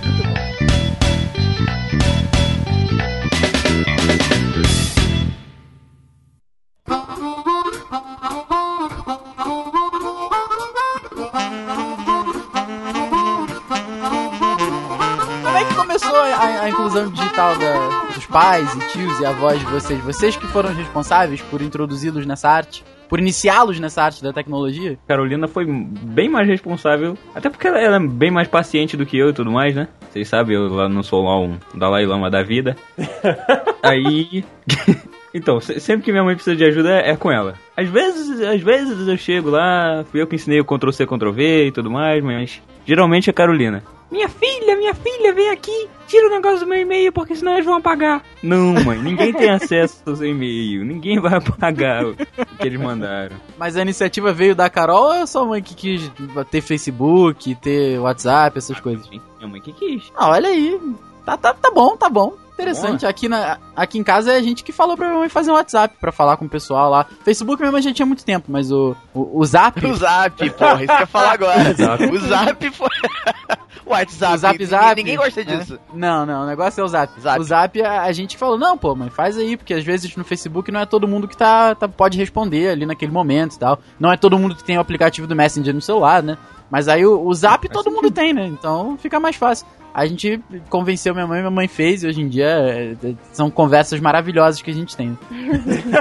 Pais e tios e avós de vocês? Vocês que foram responsáveis por introduzi-los nessa arte? Por iniciá-los nessa arte da tecnologia? Carolina foi bem mais responsável, até porque ela é bem mais paciente do que eu e tudo mais, né? Vocês sabem, eu lá não sou lá um Dalai Lama da vida. <laughs> Aí. <laughs> Então, sempre que minha mãe precisa de ajuda é com ela. Às vezes, às vezes eu chego lá, fui eu que ensinei o Ctrl C, Ctrl V e tudo mais, mas geralmente é Carolina. Minha filha, minha filha, vem aqui, tira o negócio do meu e-mail, porque senão eles vão apagar. Não, mãe, ninguém tem acesso ao seu e-mail, ninguém vai apagar o que eles mandaram. Mas a iniciativa veio da Carol ou é sua mãe que quis ter Facebook, ter WhatsApp, essas coisas? Minha mãe que quis. Ah, olha aí. Tá, tá, tá bom, tá bom. Interessante. Aqui, na, aqui em casa é a gente que falou pra minha mãe fazer um WhatsApp pra falar com o pessoal lá. Facebook minha mãe já tinha muito tempo, mas o, o, o Zap. <laughs> O Zap, porra, isso que eu ia falar agora. <laughs> O Zap foi. <laughs> o WhatsApp. O Zap ninguém, Zap. Ninguém gosta É. disso. Não, não, o negócio é o Zap. Zap. O Zap, a, a gente falou, não, pô, mãe, faz aí, porque às vezes no Facebook não é todo mundo que tá, tá- pode responder ali naquele momento e tal. Não é todo mundo que tem o aplicativo do Messenger no celular, né? Mas aí o, o Zap todo mundo tem, né? Então fica mais fácil. A gente convenceu minha mãe, minha mãe fez, e hoje em dia é, é, são conversas maravilhosas que a gente tem. <laughs>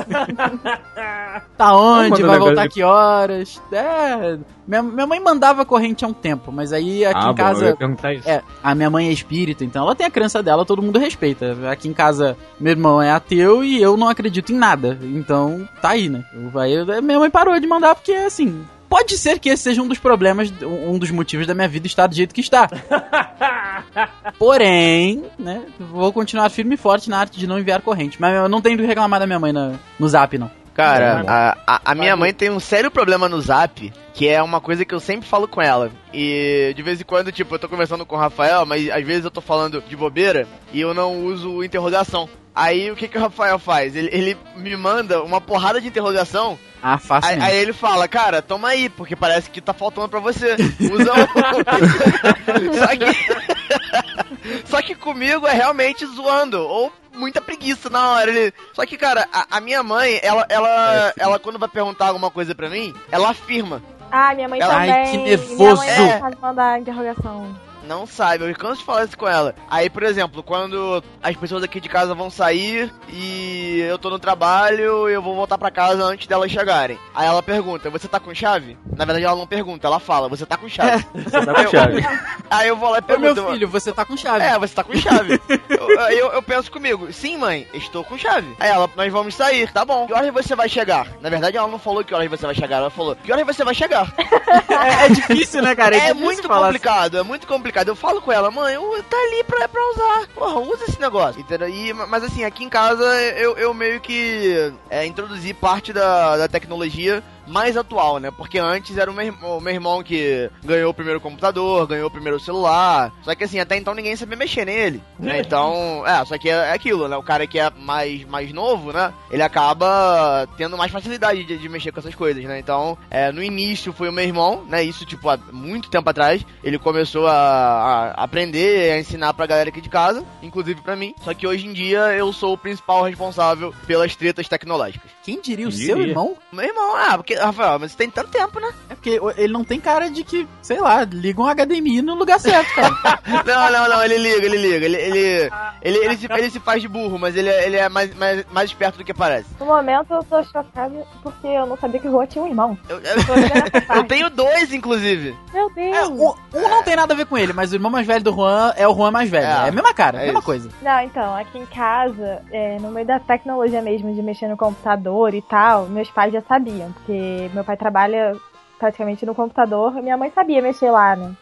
tá onde? Vai voltar que horas? É. Minha, minha mãe mandava corrente há um tempo, mas aí aqui Ah, em bom, eu ia casa. perguntar isso. É, a minha mãe é espírita, então ela tem a crença dela, todo mundo respeita. Aqui em casa, meu irmão é ateu e eu não acredito em nada. Então, tá aí, né? Eu- Aí minha mãe parou de mandar porque, assim. Pode ser que esse seja um dos problemas, um dos motivos da minha vida estar do jeito que está. <laughs> Porém, né, vou continuar firme e forte na arte de não enviar corrente. Mas eu não tenho do que reclamar da minha mãe na- no zap, não. Cara, a, a, a minha mãe tem um sério problema no zap, que é uma coisa que eu sempre falo com ela. E de vez em quando, tipo, eu tô conversando com o Rafael, mas às vezes eu tô falando de bobeira e eu não uso interrogação. Aí o que, que o Rafael faz? Ele, ele me manda uma porrada de interrogação. Ah, fácil. Aí, aí ele fala, cara, toma aí, porque parece que tá faltando pra você. Usa um. <laughs> Só que. <laughs> Só que comigo é realmente zoando. Ou muita preguiça na hora. Ele... Só que, cara, a, a minha mãe, ela, ela, ela, quando vai perguntar alguma coisa pra mim, ela afirma. Ah, minha mãe Ela- também. Ai, que Minha nervoso. mãe não É. mandar interrogação. Não sabe, eu canso de falar isso com ela. Aí, por exemplo, quando as pessoas aqui de casa vão sair e eu tô no trabalho, eu vou voltar pra casa antes delas chegarem. Aí ela pergunta, você tá com chave? Na verdade ela não pergunta, ela fala, você tá com chave. Você tá com chave. Aí eu vou lá e Ô, pergunto. meu filho, você tá com chave. É, você tá com chave. <laughs> eu, eu, eu penso comigo, sim, mãe, estou com chave. Aí ela, nós vamos sair, tá bom. Que horas você vai chegar? Na verdade, ela não falou que horas você vai chegar, ela falou, que horas você vai chegar? <laughs> É, é difícil, né, cara? É, difícil muito assim. complicado, é muito complicado. Eu falo com ela, mãe, eu- tá ali pra, pra usar. Porra, usa esse negócio. Entendeu? E, mas assim, aqui em casa eu, eu meio que é, introduzi parte da, da tecnologia mais atual, né? Porque antes era o meu, irmão- o meu irmão que ganhou o primeiro computador, ganhou o primeiro celular. Só que assim, até então ninguém sabia mexer nele. Né? Então, é, só que é, é aquilo, né? O cara que é mais, mais novo, né? Ele acaba tendo mais facilidade de, de mexer com essas coisas, né? Então, é, no início foi o meu irmão, né? Isso, tipo, há muito tempo atrás. Ele começou a, a aprender, a ensinar pra galera aqui de casa, inclusive pra mim. Só que hoje em dia eu sou o principal responsável pelas tretas tecnológicas. Quem diria o Quem seu irmão? Meu irmão, ah, porque, Rafael, mas você tem tanto tempo, né? É porque ele não tem cara de que, sei lá, liga um HDMI no lugar certo, cara. <laughs> Não, não, não, ele liga, ele liga. Ele, ele, ele, ele, se, ele se faz de burro, mas ele, é- ele é mais, mais, mais esperto do que parece. No momento eu tô chocada porque eu não sabia que o Rua tinha um irmão. Eu, eu, eu <laughs> tenho dois, inclusive. Meu Deus. É, o, um não tem nada a ver com ele, mas o irmão mais velho do Juan é o Juan mais velho. É, É, a mesma cara, é a mesma isso. coisa. Não, então, aqui em casa, é, no meio da tecnologia mesmo, de mexer no computador e tal, meus pais já sabiam, porque meu pai trabalha praticamente no computador, minha mãe sabia mexer lá, né?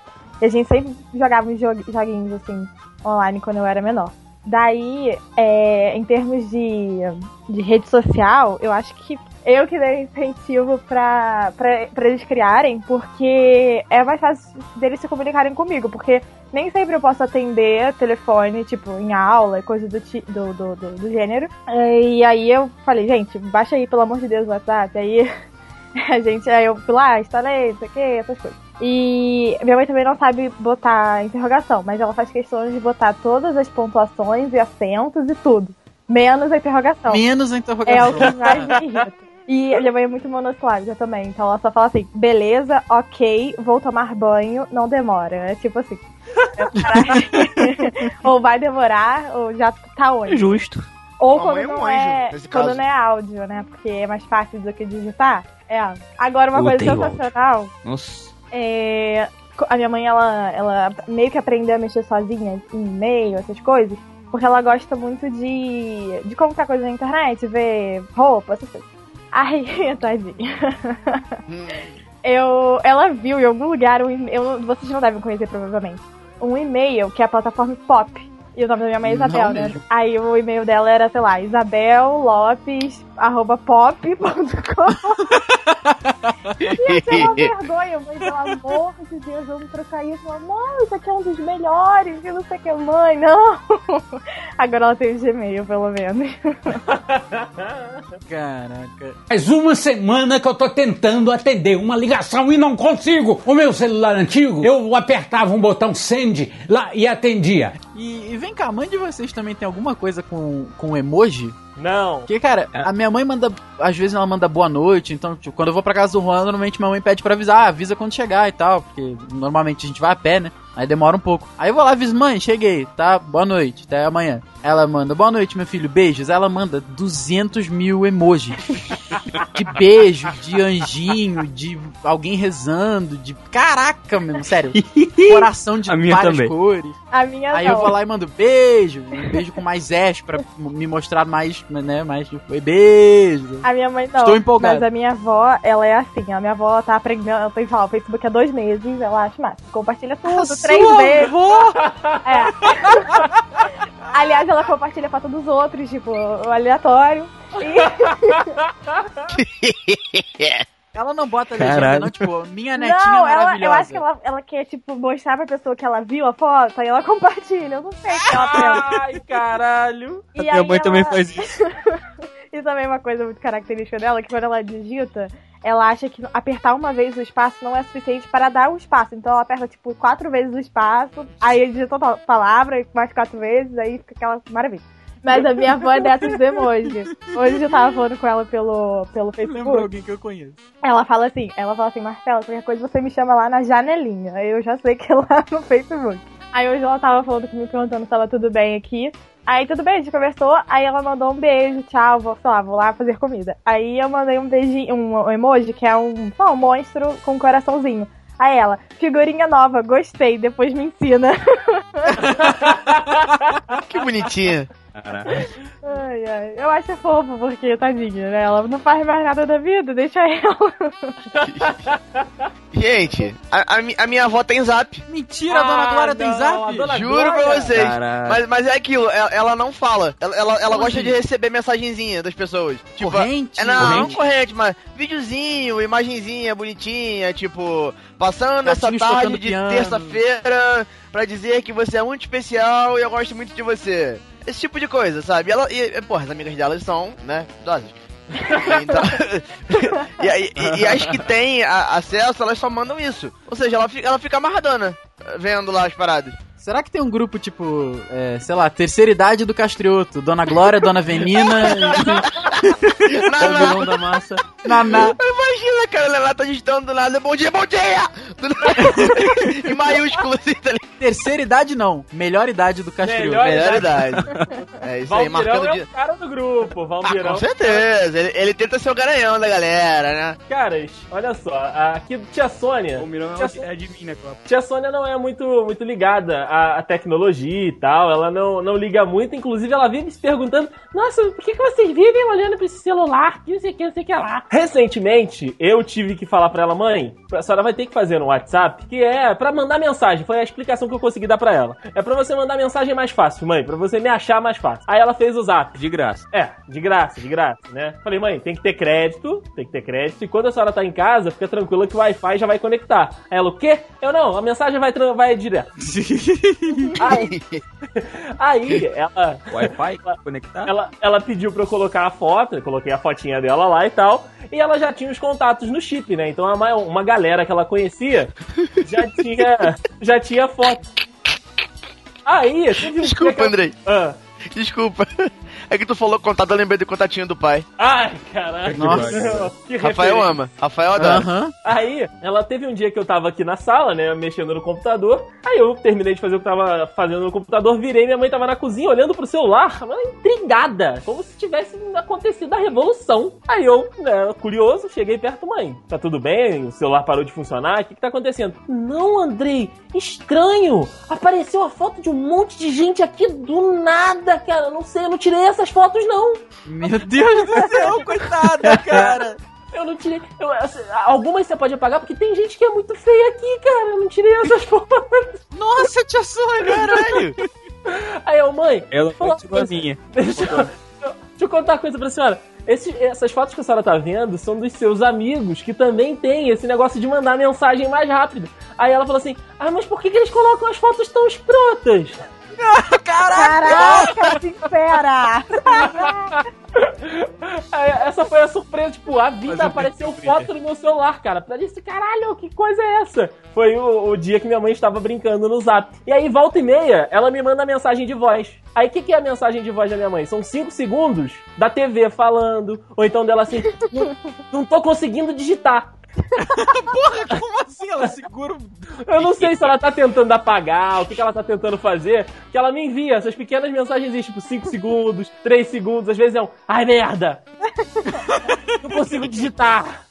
E a gente sempre jogava uns jo- joguinhos, assim, online quando eu era menor. Daí, é, em termos de, de rede social, eu acho que eu que dei incentivo pra, pra, pra eles criarem, porque é mais fácil deles se comunicarem comigo, porque nem sempre eu posso atender telefone, tipo, em aula e coisa do, do, do, do, do gênero. E aí eu falei, gente, baixa aí, pelo amor de Deus, o WhatsApp. Aí <laughs> a gente, aí eu fui lá, instalei, não sei o que, essas coisas. E minha mãe também não sabe botar interrogação, mas ela faz questão de botar todas as pontuações e acentos e tudo. Menos a interrogação. Menos a É interrogação. o que mais me irrita. E a minha mãe é muito monossilábica também. Então ela só fala assim, beleza, ok, vou tomar banho, não demora. É tipo assim. <laughs> É <laughs> ou vai demorar, ou já tá onde. Justo. Ou quando mãe é um não anjo, é, nesse quando caso. não é áudio, né? Porque é mais fácil do que digitar. É. Agora uma Eu coisa sensacional Nossa. é, a minha mãe, ela, ela meio que aprendeu a mexer sozinha em e-mail, essas coisas, porque ela gosta muito de, de comprar coisa na internet, ver roupa, essas coisas. Aí, <laughs> tadinha. Hum, Eu, ela viu em algum lugar, um, e- eu, vocês não devem conhecer provavelmente, um e-mail que é a plataforma Pop. E o nome da minha mãe é Não Isabel, né? mesmo. Aí o e-mail dela era, sei lá, Isabel Lopes, arroba pop.com. Gente, é uma vergonha, mãe, pelo amor de Deus, vamos trocar isso. Ela, não, isso aqui é um dos melhores, e não sei o que, mãe, não. Agora ela tem o Gmail, pelo menos. Caraca. Faz uma semana que eu tô tentando atender uma ligação e não consigo. O meu celular antigo, eu apertava um botão send lá e atendia. E, e vem cá, a mãe de vocês também tem alguma coisa com, com emoji? Não. Porque, cara, a minha mãe manda. Às vezes ela manda boa noite, então, tipo, quando eu vou pra casa do Juan, normalmente minha mãe pede pra avisar, ah, avisa quando chegar e tal, porque normalmente a gente vai a pé, né? Aí demora um pouco. Aí eu vou lá, aviso, mãe, cheguei, tá? Boa noite, até amanhã. Ela manda, boa noite, meu filho, beijos. Ela manda 200 mil emojis. <laughs> De beijo, de anjinho, de alguém rezando, de. Caraca, meu, sério. <laughs> Coração de A minha várias também. cores. A minha Aí não. eu vou lá e mando beijo, um beijo com mais S pra me mostrar mais, né, mais tipo, beijo. A minha mãe não. Estou empolgado. Mas a minha avó, ela é assim. A minha avó ela tá aprendendo. Ela tem falar, o Facebook há dois meses. Ela acha massa. Compartilha tudo, três Sua vezes. <laughs> É. <laughs> Aliás, ela compartilha foto dos outros, tipo, o aleatório. E... <laughs> Ela não bota legenda, Caralho. não, tipo, minha netinha Não, ela, maravilhosa. eu acho que ela, ela quer, tipo, mostrar pra pessoa que ela viu a foto, aí ela compartilha. Eu não sei o que ela pensa. Ai, caralho. E Minha aí mãe também ela- faz isso. Isso também é uma coisa muito característica dela, que quando ela digita, ela acha que apertar uma vez o espaço não é suficiente para dar o espaço. Então ela aperta, tipo, quatro vezes o espaço, aí digita a palavra, mais quatro vezes, aí fica aquela maravilha. Mas a minha avó é dessas do emoji. Hoje eu tava falando com ela pelo, pelo Facebook. alguém que eu conheço. Ela fala assim, ela fala assim, Marcela, qualquer coisa você me chama lá na janelinha. Aí eu já sei que é lá no Facebook. Aí hoje ela tava falando comigo, perguntando se tava tudo bem aqui. Aí tudo bem, a gente conversou, aí ela mandou um beijo, tchau, vou, sei lá, vou lá fazer comida. Aí eu mandei um beijinho, um, emoji, que é um, lá, um monstro com um coraçãozinho. Aí ela, figurinha nova, gostei, depois me ensina. <laughs> Que bonitinha. Ai, ai. Eu acho fofo, porque, tadinha, né? Ela não faz mais nada da vida, deixa ela. Gente, a, a a minha avó tem zap. Mentira, a dona Ah, Glória tem não, zap? a dona Juro pra Glória. vocês. Caralho. Mas, mas é aquilo, ela, ela não fala. Ela, ela, ela gosta assim? de receber mensagenzinha das pessoas. Tipo, Corrente? É, não, não Corrente? corrente, mas videozinho, imagenzinha bonitinha, tipo, passando essa Gatinhos tarde de terça-feira pra dizer que você é muito especial e eu gosto muito de você. Esse tipo de coisa, sabe? E ela, e, porra, as amigas delas são, né, idosas. Então, <laughs> e, e- e as que têm acesso, elas só mandam isso. Ou seja, ela fica, ela fica amarradona vendo lá as paradas. Será que tem um grupo, tipo, é, sei lá, terceira idade do Castrioto? Dona Glória, Dona Venina, <laughs> Vilão da Massa, Naná. Imagina, cara, ela tá digitando do nada, bom dia, bom dia! <laughs> Em maiúsculo, assim, tá ligado? Terceira idade não, melhor idade do Castrioto. Melhor Melhor idade. <laughs> É isso aí, Valvirão marcando é dia. o cara do grupo. Ah, Valvirão. com certeza. Ele, ele tenta ser o garanhão da galera, né? Caras, olha só. Aqui, tia Sônia. O Mirão Tia, é de mim, né, Copa? tia Sônia não é muito, muito ligada à, à tecnologia e tal. Ela não, não liga muito. Inclusive, ela vive se perguntando: Nossa, por que, que vocês vivem olhando pra esse celular? Que não sei o que, não sei o que lá. Recentemente, eu tive que falar pra ela: Mãe, a senhora vai ter que fazer no WhatsApp, que é pra mandar mensagem. Foi a explicação que eu consegui dar pra ela. É pra você mandar mensagem mais fácil, mãe. Pra você me achar mais fácil. Aí ela fez o zap. De graça. É, de graça, de graça, né? Falei, mãe, tem que ter crédito, tem que ter crédito. E quando a senhora tá em casa, fica tranquila que o Wi-Fi já vai conectar. Aí ela, o quê? Eu não, a mensagem vai, vai direto. <laughs> aí, aí <laughs> ela, Wi-Fi? Conectar? ela, ela pediu pra eu colocar a foto, eu coloquei a fotinha dela lá e tal. E ela já tinha os contatos no chip, né? Então uma, uma galera que ela conhecia já <laughs> tinha, já tinha foto. Aí, teve um Desculpa, que eu- Andrei. Ah. Desculpa. É que tu falou contato, eu lembrei do contatinho do pai. Ai, caraca. Nossa. Que Rafael ama. Rafael adora. Aí, ela teve um dia que eu tava aqui na sala, né, mexendo no computador. Aí eu terminei de fazer o que tava fazendo no computador, virei, minha mãe tava na cozinha olhando pro celular, ela intrigada, como se tivesse acontecido a revolução. Aí eu, né, curioso, cheguei perto, mãe, tá tudo bem? O celular parou de funcionar? O que que tá acontecendo? Não, Andrei, estranho! Apareceu a foto de um monte de gente aqui do nada, cara. Não sei, eu não tirei essas fotos, não. Meu Deus do céu, <laughs> coitada, cara. Eu não tirei. eu- assim, algumas você pode apagar, porque tem gente que é muito feia aqui, cara. Eu não tirei essas <laughs> fotos. Nossa, tia Sônia. Caralho. Aí eu, mãe, Ela Fala foi igualzinha. deixa, eu- deixa eu contar uma coisa pra senhora. Esse- essas fotos que a senhora tá vendo são dos seus amigos que também tem esse negócio de mandar mensagem mais rápido. Aí ela falou assim: Ah, mas por que, que eles colocam as fotos tão escrotas? <laughs> Caraca, sincera! É, Essa foi a surpresa, tipo, a vida apareceu foto no meu celular, cara. Pra disse, caralho, que coisa é essa? Foi o, o dia que minha mãe estava brincando no zap. E aí, volta e meia, ela me manda mensagem de voz. Aí, o que, que é a mensagem de voz da minha mãe? São cinco segundos da TV falando, ou então dela assim, não, não tô conseguindo digitar. <laughs> Porra, como assim? <laughs> Ela segura. <laughs> Eu não sei se ela tá tentando apagar, o que, que ela tá tentando fazer, que ela me envia essas pequenas mensagens, tipo 5 segundos, 3 segundos, às vezes é um ai merda! <laughs> Não consigo digitar!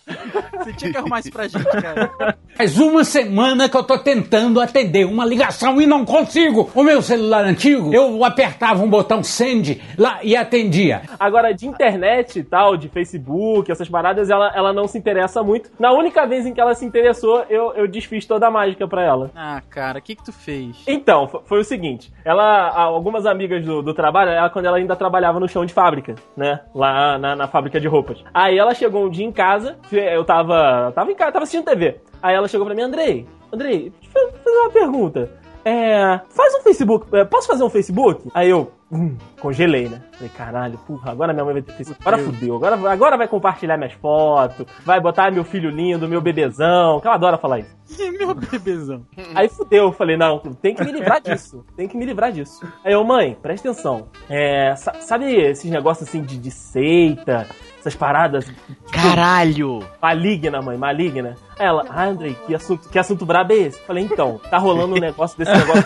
Você tinha que arrumar isso pra gente, cara. Faz uma semana que eu tô tentando atender uma ligação e não consigo. O meu celular antigo, eu apertava um botão send lá e atendia. Agora, de internet e tal, de Facebook, essas paradas, ela, ela não se interessa muito. Na única vez em que ela se interessou, eu, eu desfiz toda a mágica pra ela. Ah, cara, o que que tu fez? Então, fo- foi o seguinte, ela, algumas amigas do, do trabalho, ela, quando ela ainda trabalhava no chão de fábrica, né, lá na, na fábrica de roupas. Aí ela chegou um dia em casa, eu tava, tava em casa, tava assistindo TV. Aí ela chegou pra mim, Andrei, Andrei, deixa eu fazer uma pergunta. É, faz um Facebook, é, posso fazer um Facebook? Aí eu, hum, congelei, né? Falei, caralho, porra, agora minha mãe vai ter Facebook. Agora fudeu, agora, agora vai compartilhar minhas fotos, vai botar meu filho lindo, meu bebezão, que ela adora falar isso. <laughs> Meu bebezão. Aí fudeu, eu falei, não, tem que me livrar disso. Tem que me livrar disso. Aí eu, mãe, presta atenção. É, sa- sabe esses negócios assim de, de seita, essas paradas Caralho! maligna, mãe, maligna? Aí ela, ah, Andrei, que assunto, que assunto brabo é esse? Falei, então, tá rolando um negócio desse negócio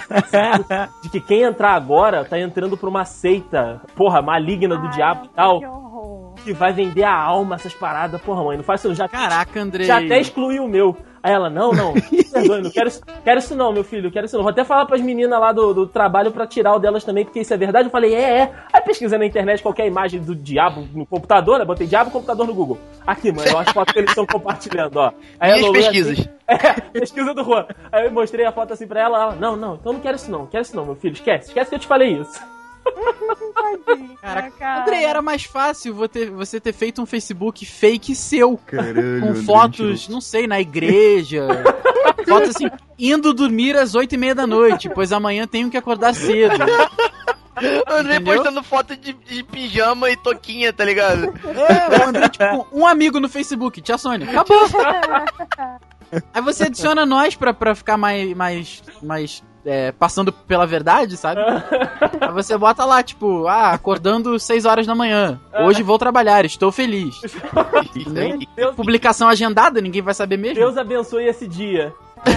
de que quem entrar agora tá entrando pra uma seita, porra, maligna do Ai, diabo e tal, Que horror. que vai vender a alma, essas paradas. Porra, mãe, não faz isso, já Caraca, Andrei. já até excluiu o meu. Aí ela, não, não, <laughs> perdoe, não quero isso, quero isso não, meu filho, quero isso não. Vou até falar pras meninas lá do, do trabalho pra tirar o delas também, porque isso é verdade. Eu falei, é, é. Aí pesquisei na internet qualquer imagem do diabo no computador, né? Botei diabo computador no Google. Aqui, mano, as fotos que eles estão compartilhando, ó. Aí Minhas Lulu, pesquisas. assim, <laughs> é, pesquisa do Juan. Aí eu mostrei a foto assim pra ela, ela, não, não, então não quero isso não, quero isso não, meu filho, esquece, esquece que eu te falei isso. <laughs> Caraca, Cara. Andrei, era mais fácil você ter feito um Facebook fake seu. Caralho, com fotos, não sei, na igreja. <laughs> fotos assim, indo dormir às oito e meia da noite, pois amanhã tenho que acordar cedo. André Entendeu? postando foto de, de pijama e toquinha, tá ligado? É, o André, tipo, um amigo no Facebook, tia Sônia. Acabou. <laughs> Aí você adiciona nós pra, pra ficar mais, mais, mais é, passando pela verdade, sabe? <laughs> Aí você bota lá, tipo, ah, acordando 6 horas da manhã. Hoje vou trabalhar, estou feliz. <laughs> Deus, Publicação agendada, ninguém vai saber mesmo. Deus abençoe esse dia. <laughs>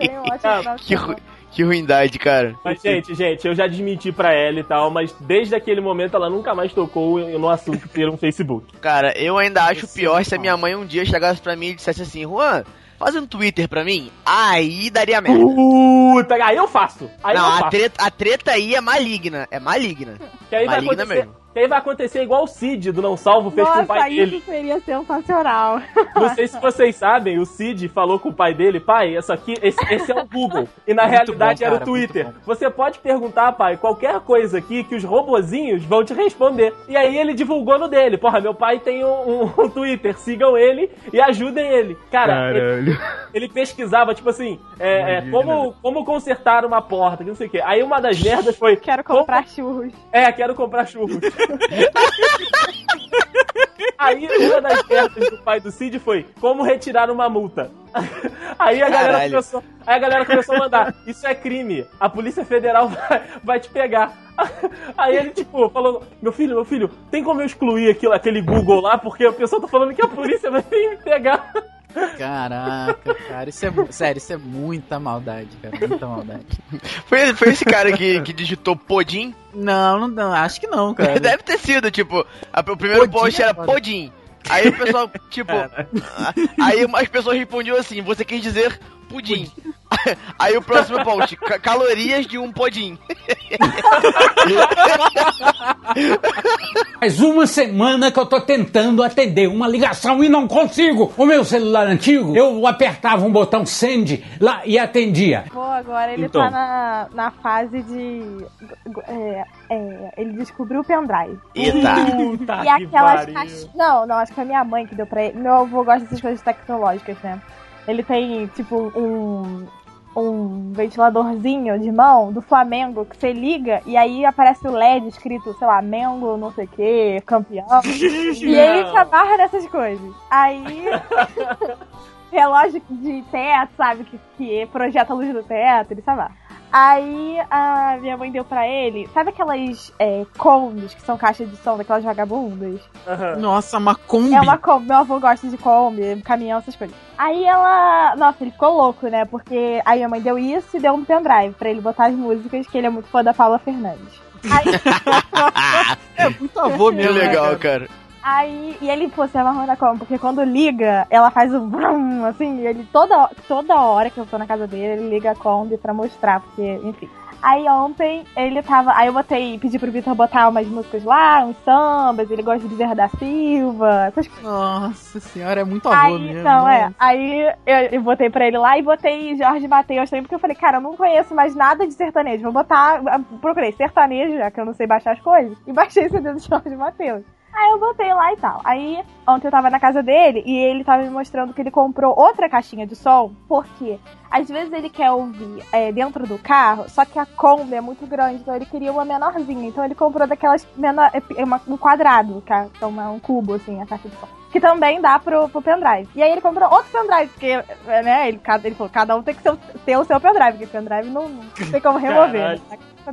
Um Ah, que, semana. ru- que ruindade, cara. Mas, gente, gente, eu já desmenti pra ela e tal, mas desde aquele momento ela nunca mais tocou no assunto ter um Facebook. Cara, eu ainda acho Esse pior é se a minha mãe um dia chegasse pra mim e dissesse assim, Juan, faz um Twitter pra mim. Aí daria merda. Puta, aí eu faço. Aí não, eu a faço. treta, a treta aí é maligna. É maligna. Que aí vai maligna acontecer. mesmo. Que aí vai acontecer igual o Cid do Não Salvo fez com o Nossa, pai dele. isso seria sensacional. <laughs> Não sei se vocês sabem, o Cid falou com o pai dele, pai, isso aqui, esse, esse é o Google. E na Muito realidade bom, era o cara, Twitter. Você pode perguntar, pai, qualquer coisa aqui que os robozinhos vão te responder. E aí ele divulgou no dele. Porra, meu pai tem um, um- <laughs> um Twitter, sigam ele e ajudem ele. Cara, ele, ele pesquisava, tipo assim, é, é, como, como consertar uma porta, que não sei o quê. Aí uma das merdas foi. Quero como- comprar churros. é, quero comprar churros. Aí, uma das merdas do pai do Cid foi como retirar uma multa. Aí a, galera Caralho. começou, aí a galera começou a mandar: Isso é crime, a Polícia Federal <laughs> vai, vai te pegar. Aí ele, tipo, falou: Meu filho, meu filho, tem como eu excluir aquilo, aquele Google lá, porque o pessoal tá falando que a polícia vai vir me pegar. Caraca, cara, isso é. Sério, isso é muita maldade, cara. Muita maldade. Foi, foi esse cara que, que digitou Podim? Não, não, não, acho que não, cara. <laughs> Deve ter sido, tipo, a- o primeiro Podim post era. Podim. Aí o pessoal, tipo, aí as pessoas respondiam assim, você quis dizer pudim. <laughs> Aí o próximo post, ca- calorias de um pudim. <laughs> Faz uma semana que eu tô tentando atender uma ligação e não consigo. O meu celular antigo, eu apertava um botão send lá e atendia. Pô, agora ele Então. tá na, na fase de. é, é, ele descobriu o pendrive. Eita. <laughs> Puta e aquelas caixinhas. Não, não, acho que foi minha mãe que deu pra ele. Meu avô gosta dessas coisas tecnológicas, né? Ele tem, tipo, um. um ventiladorzinho de mão do Flamengo que você liga e aí aparece o LED escrito, sei lá, Mengo, não sei o que, campeão. <laughs> e ele se amarra nessas coisas. Aí. <laughs> relógio de teto, sabe? Que, que projeta a luz do teto, ele se amarra. Aí a minha mãe deu pra ele, sabe aquelas é, combis que são caixas de som daquelas vagabundas? Nossa, uma Kombi. É uma Kombi, meu avô gosta de Kombi, caminhão, essas coisas. Aí ela. Nossa, ele ficou louco, né? Porque aí a mãe deu isso e deu um pendrive pra ele botar as músicas, que ele é muito fã da Paula Fernandes. <laughs> Aí, É muito avô Que mesmo. né, legal, cara. Aí e ele, pô, se amarrou na Kombi, porque quando liga, ela faz um brum, assim, e ele toda, toda hora que eu tô na casa dele, ele liga a Kombi pra mostrar, porque, enfim. Aí ontem ele tava. Aí eu botei, pedi pro Vitor botar umas músicas lá, uns sambas, ele gosta de Bezerra da Silva, essas coisas. Nossa senhora, é muito avô Aí, mesmo. não, é. Aí eu, eu botei pra ele lá e botei Jorge Matheus também, porque eu falei, cara, eu não conheço mais nada de sertanejo. Vou botar. Procurei sertanejo, já que eu não sei baixar as coisas, e baixei o CD do Jorge Matheus. Aí eu botei lá e tal. Aí ontem eu tava na casa dele e ele tava me mostrando que ele comprou outra caixinha de som, porque às vezes ele quer ouvir é, dentro do carro, só que a Kombi é muito grande, então ele queria uma menorzinha. Então ele comprou daquelas menor, é, uma- um quadrado, que é então é um cubo, assim, a caixa de som. Que também dá pro, pro pendrive. E aí ele comprou outro pendrive, porque, é, né, ele, ele falou, cada um tem que ter o seu pendrive, porque pendrive não, não tem como remover. Né? Tá.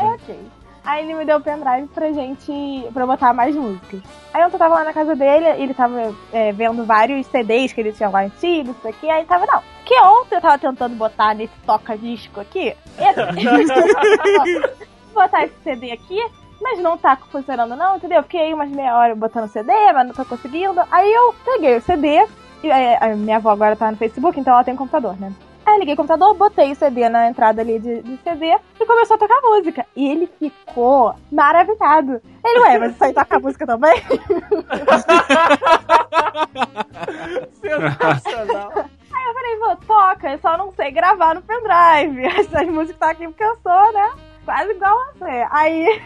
Aí, ok. Aí ele me deu o pendrive pra gente. pra eu botar mais músicas. Aí ontem eu tava lá na casa dele, ele tava é, vendo vários CDs que ele tinha lá antigos, isso aqui, aí tava, não. Que ontem eu tava tentando botar nesse toca-disco aqui. Esse, <laughs> botar esse CD aqui, mas não tá funcionando, não, entendeu? Fiquei umas meia hora botando CD, mas não tô conseguindo. Aí eu peguei o CD, e é, a minha avó agora tá no Facebook, então ela tem um computador, né? Aí eu liguei o computador, botei o CD na entrada ali de, de CD e começou a tocar música. E ele ficou maravilhado. Ele, ué, mas isso aí toca música também? Sensacional. <laughs> Aí eu falei, vô, toca, eu só não sei gravar no pendrive. <laughs> Essas músicas tá aqui porque eu sou, né? Quase igual a você. Aí <laughs>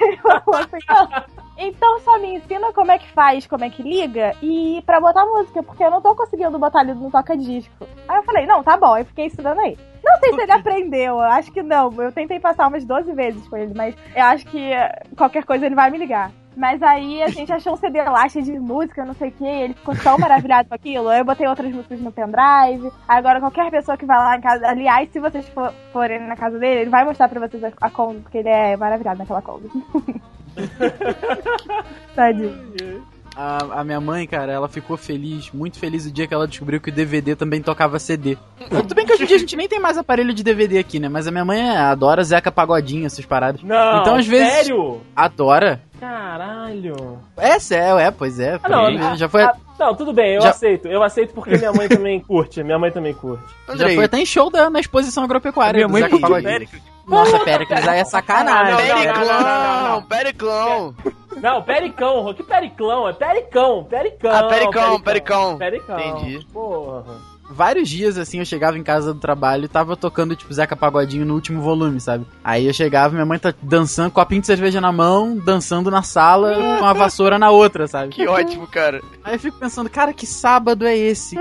assim, "Não, então só me ensina como é que faz, como é que liga e pra botar música, porque eu não tô conseguindo botar ali no toca-disco. Aí eu falei, não, tá bom, eu fiquei estudando aí. Não sei se ele aprendeu, eu acho que não. Eu tentei passar umas 12 vezes com ele, mas eu acho que eh, qualquer coisa ele vai me ligar. Mas aí a gente achou um CD lá cheio de música, não sei o que, ele ficou tão maravilhado com aquilo. Aí eu botei outras músicas no pendrive. Agora qualquer pessoa que vai lá em casa, aliás, se vocês for- forem na casa dele, ele vai mostrar pra vocês a, a Kombi, porque ele é maravilhado naquela Kombi. <laughs> <laughs> Tadinho. A, a minha mãe, cara, ela ficou feliz, muito feliz o dia que ela descobriu que o DVD também tocava CD. Tudo bem que hoje em dia a gente nem tem mais aparelho de DVD aqui, né? Mas a minha mãe adora Zeca Pagodinho, essas paradas. Não, Então, às vezes- sério? Adora. Caralho. É, sério, é, pois é. Ah, não, já, já foi, Ah, não, tudo bem, eu Já- aceito. Eu aceito porque minha mãe também curte. Minha mãe também curte. já Andrei, foi até em show da, na exposição agropecuária. Minha mãe Zeca pediu Pagodinho. Nossa, Péricles, aí é sacanagem. Periclão. Periclão. Não, Pericão, que Periclão? É Pericão, Pericão. Ah, Pericão, Pericão. Pericão. Entendi. Porra. Vários dias, assim, eu chegava em casa do trabalho e tava tocando, tipo, Zeca Pagodinho no último volume, sabe? Aí eu chegava, minha mãe tá dançando, copinho de cerveja na mão, dançando na sala, com a vassoura na outra, sabe? Que ótimo, cara. Aí eu fico pensando, cara, que sábado é esse?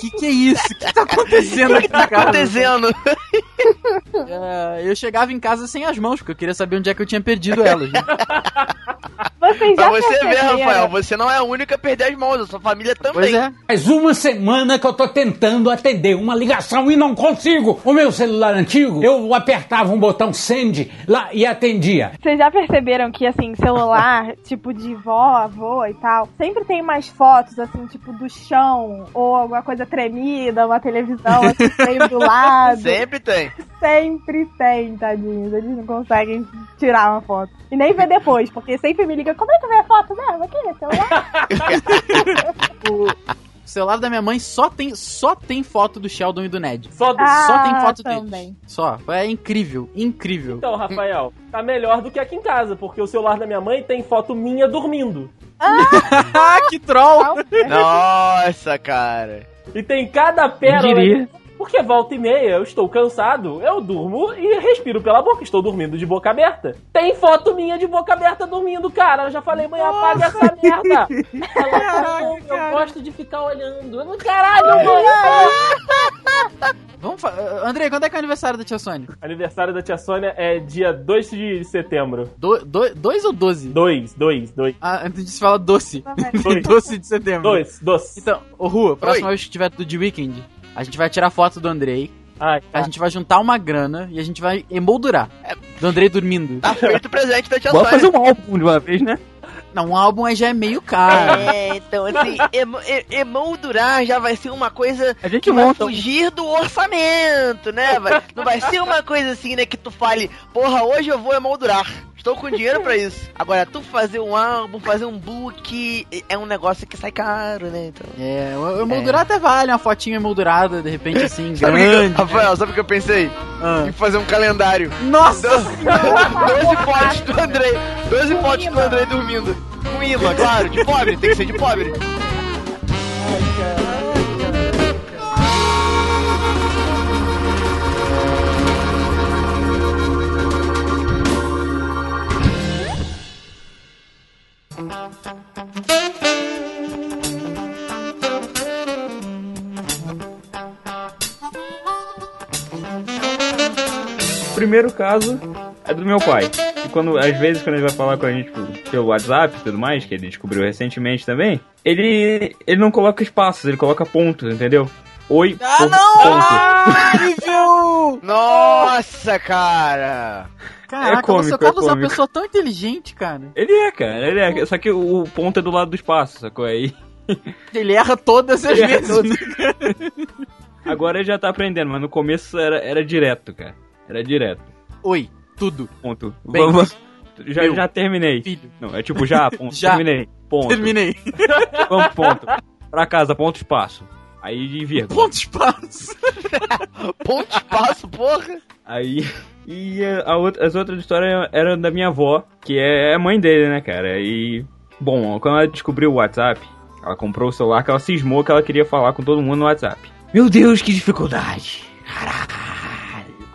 que que é isso? O que tá acontecendo aqui Tá na casa? acontecendo. É, eu chegava em casa sem as mãos, porque eu queria saber onde é que eu tinha perdido elas. né? Vocês já Pra você ver? Rafael, você não é a única a perder as mãos, a sua família também. Pois é. Faz uma semana que eu tô tentando atender uma ligação e não consigo. O meu celular antigo, eu apertava um botão send lá e atendia. Vocês já perceberam que, assim, celular, <laughs> tipo de vó, avô e tal, sempre tem mais fotos, assim, tipo do chão, ou alguma coisa tremida, uma televisão, <laughs> assim, meio do lado. Sempre tem. Sempre tem, tadinhos. Eles não conseguem tirar uma foto. E nem ver depois, porque sempre me liga, como é que vê a foto mesmo? Aqui, no celular? <laughs> O celular da minha mãe só tem, só tem foto do Sheldon e do Ned. Só do... Ah, só tem foto também. deles. Só. É incrível, incrível. Então, Rafael, tá melhor do que aqui em casa, porque o celular da minha mãe tem foto minha dormindo. Ah, <laughs> que troll! Nossa, cara. E tem cada pérola. Porque volta e meia, eu estou cansado, eu durmo e respiro pela boca. Estou dormindo de boca aberta. Tem foto minha de boca aberta dormindo, cara. Eu já falei, mãe, apaga essa merda. <laughs> Ela, Caraca, "Não, eu cara. gosto de ficar olhando. Eu, Caralho, mãe. <laughs> Vamos fa... Andrei, quando é que é o aniversário da tia Sônia? Aniversário da tia Sônia é dia 2 de setembro. Do, do, dois ou doze? 2, 2, 2. Ah, antes de se fala doce. Dois. <laughs> doce de setembro. 2, doce. Então, ô Rua, próxima vez que tiver do de Weekend, a gente vai tirar foto do Andrei, Ai, a gente vai juntar uma grana e a gente vai emoldurar. Do Andrei dormindo. Tá feito o presente da tia Bora Sônia. fazer um álbum de uma vez, né? Não, um álbum aí já é meio caro. É, então assim, emo- emoldurar já vai ser uma coisa A gente que vai monta fugir do orçamento, né? Vai- não vai ser uma coisa assim, né, que tu fale, porra, hoje eu vou emoldurar. Estou com dinheiro pra isso. Agora, tu fazer um álbum, fazer um book, é um negócio que sai caro, né? Então... É, o emoldurar até vale, uma fotinha emoldurada, de repente assim, Sabe o que, grande. Rafael, sabe o que eu pensei? Ah. Em fazer um calendário. Nossa! 12 fotos do Andrei. 12 fotos do Andrei dormindo. Com imã, claro, de pobre, tem que ser de pobre. Primeiro caso é do meu pai. E quando, às vezes, quando ele vai falar com a gente pelo- WhatsApp e tudo mais, que ele descobriu recentemente também, ele, ele não coloca espaços, ele coloca pontos, entendeu? Oi, Ah, ponto, não! ponto. Horrível! Nossa, cara! Caraca, É cômico, você Carlos é é uma cômico. pessoa tão inteligente, cara. Ele é, cara, ele é. Só que o ponto é do lado do espaço, sacou? Aí. <laughs> Ele erra todas as Ele vezes. todas. <laughs> Agora ele já tá aprendendo, mas no começo era, era direto, cara. Era direto. Oi, tudo. Ponto. Bem, Vamos. Já, meu já terminei. Filho, Não, é tipo já, ponto. <laughs> Já. Terminei. Ponto. terminei. <laughs> Vamos, ponto. Pra casa, ponto espaço. Aí de vírgula. Ponto espaço. <laughs> Ponto espaço, porra! Aí. E a- outra- as outras histórias eram da minha avó, que é a mãe dele, né, cara? E. Bom, quando ela descobriu o WhatsApp, ela comprou o celular que ela cismou que ela queria falar com todo mundo no WhatsApp. Meu Deus, que dificuldade! Caralho!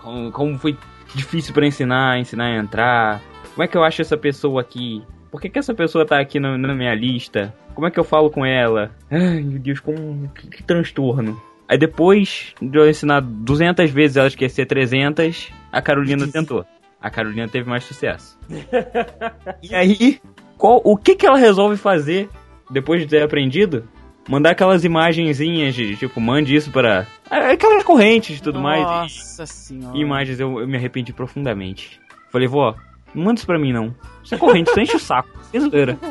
Como, como foi difícil pra ensinar, ensinar a entrar. Como é que eu acho essa pessoa aqui? Por que, que essa pessoa tá aqui na, na minha lista? Como é que eu falo com ela? Ai, meu Deus, como. Que, que transtorno. Aí depois de eu ensinar 200 vezes ela esquecer 300, a Carolina tentou. A Carolina teve mais sucesso. <laughs> e aí, qual, o que que ela resolve fazer depois de ter aprendido? Mandar aquelas imagenzinhas de, tipo, mande isso para aquelas correntes e tudo mais. Nossa senhora. E imagens eu, eu me arrependi profundamente. Falei, vó, não manda isso pra mim não. Isso é corrente, isso enche o saco. Sem zoeira. <laughs>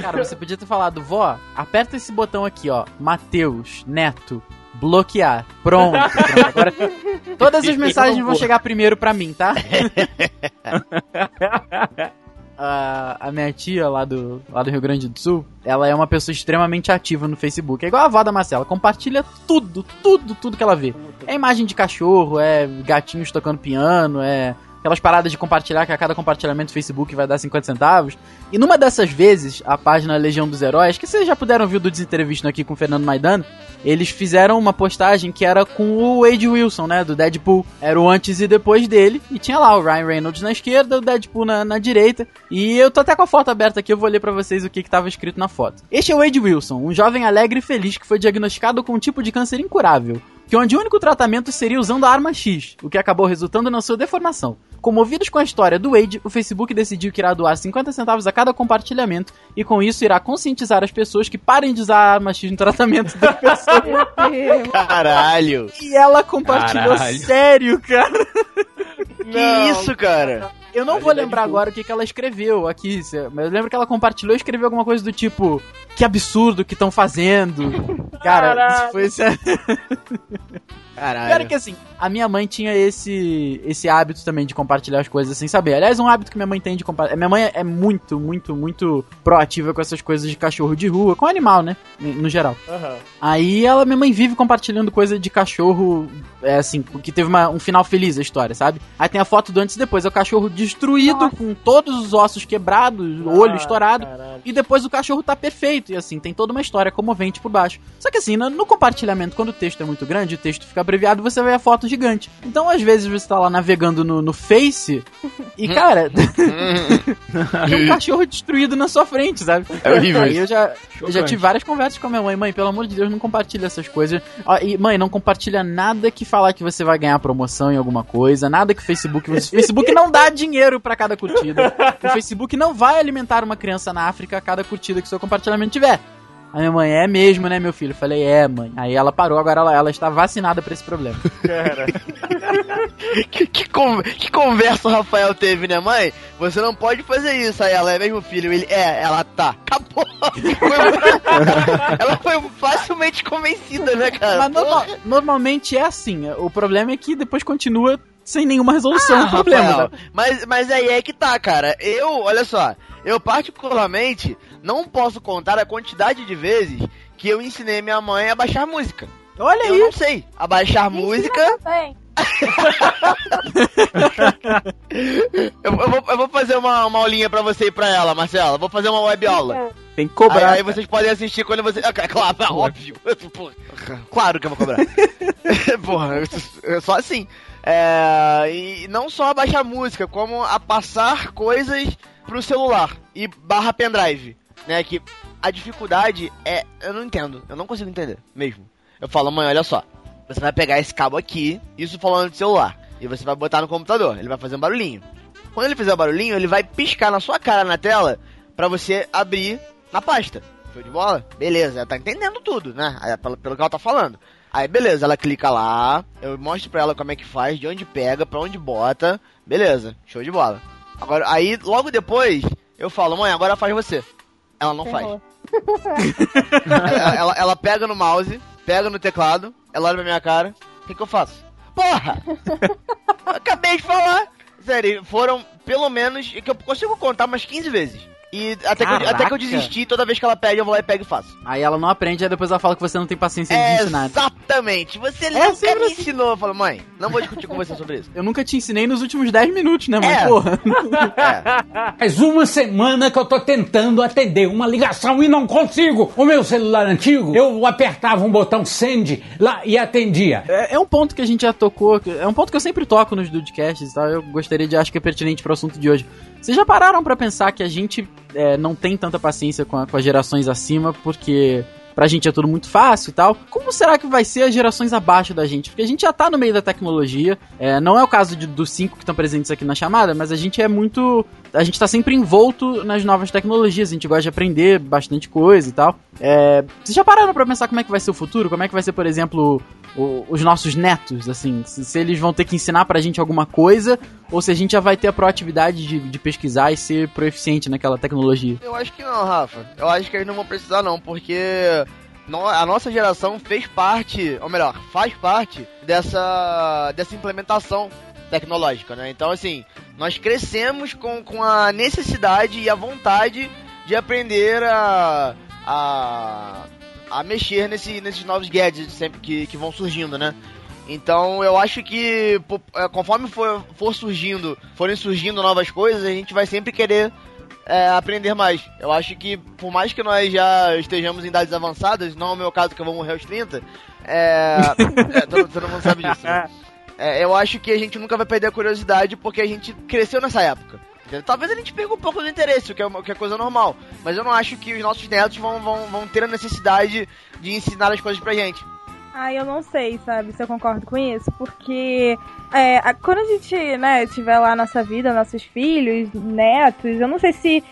Cara, você podia ter falado, vó, aperta esse botão aqui, ó. Mateus, Neto, bloquear. Pronto. Pronto. Agora, todas as <laughs> mensagens vão chegar primeiro pra mim, tá? <laughs> a, a minha tia lá do, lá do Rio Grande do Sul, ela é uma pessoa extremamente ativa no Facebook. É igual a avó da Marcela, compartilha tudo, tudo, tudo que ela vê. É imagem de cachorro, é gatinhos tocando piano, é aquelas paradas de compartilhar que a cada compartilhamento do Facebook vai dar 50 centavos. E numa dessas vezes, a página Legião dos Heróis, que vocês já puderam ver do Desentrevista aqui com o Fernando Maidano, eles fizeram uma postagem que era com o Wade Wilson, né, do Deadpool. Era o antes e depois dele, e tinha lá o Ryan Reynolds na esquerda, o Deadpool na, na direita. E eu tô até com a foto aberta aqui, eu vou ler pra vocês o que que tava escrito na foto. Este é o Wade Wilson, um jovem alegre e feliz que foi diagnosticado com um tipo de câncer incurável que onde o único tratamento seria usando a arma X, o que acabou resultando na sua deformação. Comovidos com a história do Wade, o Facebook decidiu que irá doar 50 centavos a cada compartilhamento e com isso irá conscientizar as pessoas que parem de usar a arma X no tratamento da pessoa. <laughs> Caralho! e ela compartilhou Caralho. sério, cara. Que isso, cara? Eu não vou lembrar agora o que, que ela escreveu aqui, mas eu lembro que ela compartilhou e escreveu alguma coisa do tipo: Que absurdo que estão fazendo. <laughs> Cara, isso foi <laughs> sério. Pior é Caralho. que assim, a minha mãe tinha esse esse hábito também de compartilhar as coisas sem saber. Aliás, um hábito que minha mãe tem de compartilhar. Minha mãe é muito, muito, muito proativa com essas coisas de cachorro de rua, com animal, né? No geral. Aí ela, minha mãe vive compartilhando coisa de cachorro, é assim, que teve uma- um final feliz a história, sabe? Aí tem a foto do antes e depois, é o cachorro destruído, com todos os ossos quebrados, o olho estourado. E depois o cachorro tá perfeito. E assim, tem toda uma história comovente por baixo. Só que assim, no, no compartilhamento, quando o texto é muito grande, o texto fica abreviado, você vê a foto gigante. Então, às vezes, você tá lá navegando no, no Face E, cara, <laughs> tem um cachorro destruído na sua frente, sabe? É horrível Aí isso. eu já, eu já tive várias conversas com a minha mãe. Mãe, pelo amor de Deus, não compartilha essas coisas. E, mãe, não compartilha nada que falar que você vai ganhar promoção em alguma coisa, nada que o Facebook... O Facebook não dá dinheiro pra cada curtida. O Facebook não vai alimentar uma criança na África a cada curtida que seu compartilhamento tiver. A minha mãe, é mesmo, né, meu filho? Eu falei, é, mãe. Aí ela parou, agora ela, ela está vacinada pra esse problema. <laughs> que, que, con- que conversa o Rafael teve, né, mãe? Você não pode fazer isso. Aí ela é mesmo filho. Ele é, ela tá. Acabou. <laughs> Ela foi facilmente convencida, né, cara? Mas normal- normalmente é assim. O problema é que depois continua sem nenhuma resolução Ah, do problema. Rafael, sabe? mas, mas aí é que tá, cara. Eu, olha só, eu particularmente não posso contar a quantidade de vezes que eu ensinei minha mãe a baixar música. Olha Eu aí. não sei. A baixar música. Bem, <laughs> Eu, eu vou, eu vou fazer uma, uma aulinha pra você e pra ela, Marcela. Vou fazer uma web aula. Tem que cobrar. Aí, aí vocês podem assistir quando você. Ah, <laughs> claro, é óbvio. <laughs> Porra, claro que eu vou cobrar. Porra, só assim. É, e não só a baixar música, como a passar coisas pro celular e barra pendrive. Né? Que a dificuldade é. Eu não entendo. Eu não consigo entender mesmo. Eu falo, mãe, olha só. Você vai pegar esse cabo aqui, isso falando de celular. E você vai botar no computador. Ele vai fazer um barulhinho. Quando ele fizer o barulhinho, ele vai piscar na sua cara na tela pra você abrir na pasta. Show de bola? Beleza, ela tá entendendo tudo, né? Pelo, pelo que ela tá falando. Aí, beleza, ela clica lá, eu mostro pra ela como é que faz, de onde pega, pra onde bota. Beleza, show de bola. Agora, aí, logo depois, eu falo, mãe, agora faz você. Ela não faz. ferrou. Ela, ela, ela pega no mouse, pega no teclado, ela olha pra minha cara, o que, que eu faço? Porra! <laughs> Acabei de falar! Sério, foram pelo menos, que eu consigo contar umas 15 vezes. E até que, eu, até que eu desisti, toda vez que ela pede, eu vou lá e pego e faço. Aí ela não aprende, aí depois ela fala que você não tem paciência de É, ensinar. exatamente! Você É nunca me assim. ensinou. Eu falo, mãe, não vou discutir com você sobre isso. <laughs> Eu nunca te ensinei nos últimos 10 minutos, né, mãe? É. Porra. <laughs> É. Faz uma semana que eu tô tentando atender uma ligação e não consigo. O meu celular antigo, eu apertava um botão send lá e atendia. É, é um ponto que a gente já tocou, é um ponto que eu sempre toco nos Dudcasts e tal, eu gostaria de, acho que é pertinente pro assunto de hoje. Vocês já pararam pra pensar que a gente é, não tem tanta paciência com, a- com as gerações acima, porque pra gente é tudo muito fácil e tal? Como será que vai ser as gerações abaixo da gente? Porque a gente já tá no meio da tecnologia, é, não é o caso de- dos cinco que estão presentes aqui na chamada, mas a gente é muito... A gente tá sempre envolto nas novas tecnologias, a gente gosta de aprender bastante coisa e tal. É, vocês já pararam pra pensar como é que vai ser o futuro? Como é que vai ser, por exemplo, o- os nossos netos, assim, se, se eles vão ter que ensinar pra gente alguma coisa, ou se a gente já vai ter a proatividade de, de pesquisar e ser proeficiente naquela tecnologia. Eu acho que não, Rafa. Eu acho que eles não vão precisar, não, porque a nossa geração fez parte, ou melhor, faz parte dessa, dessa implementação tecnológica, né? Então, assim, nós crescemos com, com a necessidade e a vontade de aprender a, a, a mexer nesse, nesses novos gadgets sempre que, que vão surgindo, né? Então eu acho que é, conforme for, for surgindo, forem surgindo novas coisas, a gente vai sempre querer é, aprender mais. Eu acho que por mais que nós já estejamos em idades avançadas, não é o meu caso que eu vou morrer aos 30, é, <laughs> é, todo, todo mundo sabe disso. né? É, eu acho que a gente nunca vai perder a curiosidade porque a gente cresceu nessa época. Talvez a gente perca um pouco do interesse, o que é, o que é coisa normal. Mas eu não acho que os nossos netos vão, vão, vão ter a necessidade de ensinar as coisas pra gente. Ah, eu não sei, sabe, se eu concordo com isso, porque é, a- quando a gente, né, tiver lá a nossa vida, nossos filhos, netos, eu não sei se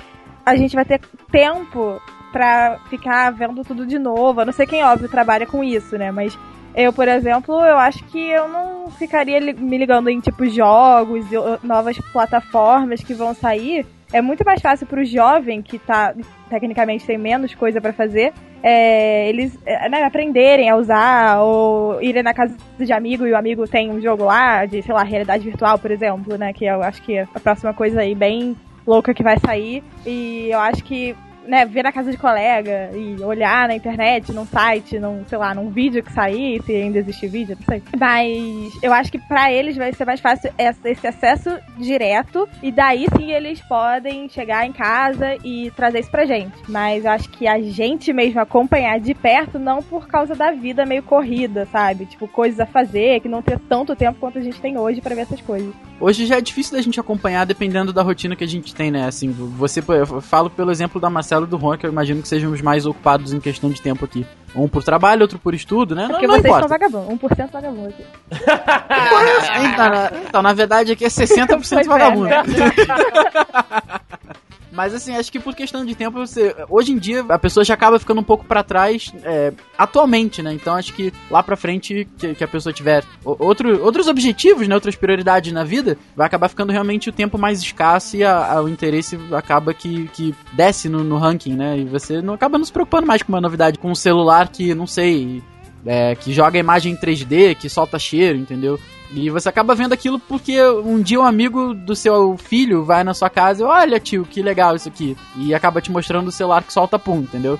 a gente vai ter tempo pra ficar vendo tudo de novo. Eu não sei quem, óbvio, trabalha com isso, né, mas eu, por exemplo, eu acho que eu não ficaria me ligando em, tipo, jogos novas plataformas que vão sair. É muito mais fácil pro jovem, que tá, tecnicamente, tem menos coisa pra fazer, é, eles é, né, aprenderem a usar ou irem na casa de amigo e o amigo tem um jogo lá de, sei lá, realidade virtual, por exemplo, né? Que eu acho que é a próxima coisa aí bem louca que vai sair. E eu acho que né, ver na casa de colega e olhar na internet, num site, num, sei lá, num vídeo que sair, se ainda existe vídeo, não sei. Mas eu acho que pra eles vai ser mais fácil esse acesso direto e daí sim eles podem chegar em casa e trazer isso pra gente. Mas eu acho que a gente mesmo acompanhar de perto, não por causa da vida meio corrida, sabe? Tipo, coisas a fazer, que não ter tanto tempo quanto a gente tem hoje para ver essas coisas. Hoje já é difícil da gente acompanhar dependendo da rotina que a gente tem, né? Assim, você, eu falo pelo exemplo da Marcela e do Ron, que eu imagino que sejam os mais ocupados em questão de tempo aqui. Um por trabalho, outro por estudo, né? É porque não, não vocês importa. são vagabundos, 1% vagabundo aqui. <laughs> então, na, então, na verdade, aqui é 60% Pois é, vagabundo. <laughs> Mas assim, acho que por questão de tempo, você, hoje em dia a pessoa já acaba ficando um pouco pra trás é, atualmente, né? Então acho que lá pra frente que, que a pessoa tiver outro, outros objetivos, né? Outras prioridades na vida, vai acabar ficando realmente o tempo mais escasso e a- a- o interesse acaba que, que desce no, no ranking, né? E você não acaba não se preocupando mais com uma novidade, com um celular que, não sei, é, que joga imagem em 3D, que solta cheiro, entendeu? E você acaba vendo aquilo porque um dia um amigo do seu filho vai na sua casa e olha, tio, que legal isso aqui. E acaba te mostrando o celular que solta pum, entendeu?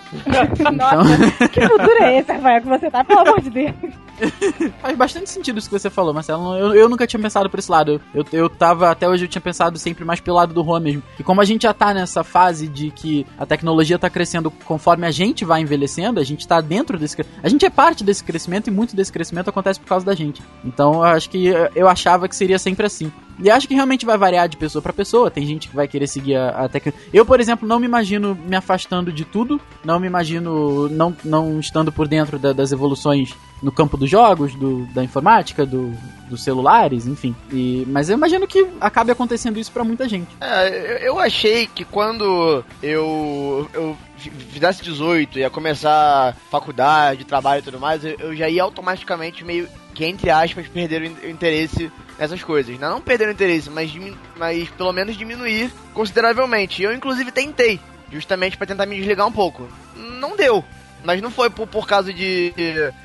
Nossa, <laughs> que futuro é esse, Rafael, que você tá, pelo amor de Deus? <laughs> Faz bastante sentido isso que você falou, Marcelo. Eu, eu nunca tinha pensado por esse lado. Eu, eu tava, até hoje eu tinha pensado sempre mais pelo lado do Juan mesmo. E como a gente já tá nessa fase de que a tecnologia tá crescendo conforme a gente vai envelhecendo, a gente tá dentro desse A gente é parte desse crescimento e muito desse crescimento acontece por causa da gente. Então eu acho que eu achava que seria sempre assim. E acho que realmente vai variar de pessoa pra pessoa. Tem gente que vai querer seguir a, a tecnologia. Eu, por exemplo, não me imagino me afastando de tudo. Não me imagino não, não estando por dentro da- das evoluções no campo dos jogos, do, da informática, do, dos celulares, enfim. E, mas eu imagino que acabe acontecendo isso pra muita gente. É, eu, achei que quando eu, eu fi- fizesse 18 ia começar faculdade, trabalho e tudo mais, eu já ia automaticamente meio que, entre aspas, perder o in- o interesse nessas coisas. Não, não perder o interesse, mas, mas pelo menos diminuir consideravelmente. Eu, inclusive, tentei, justamente pra tentar me desligar um pouco. Não deu. Mas não foi por, por causa de,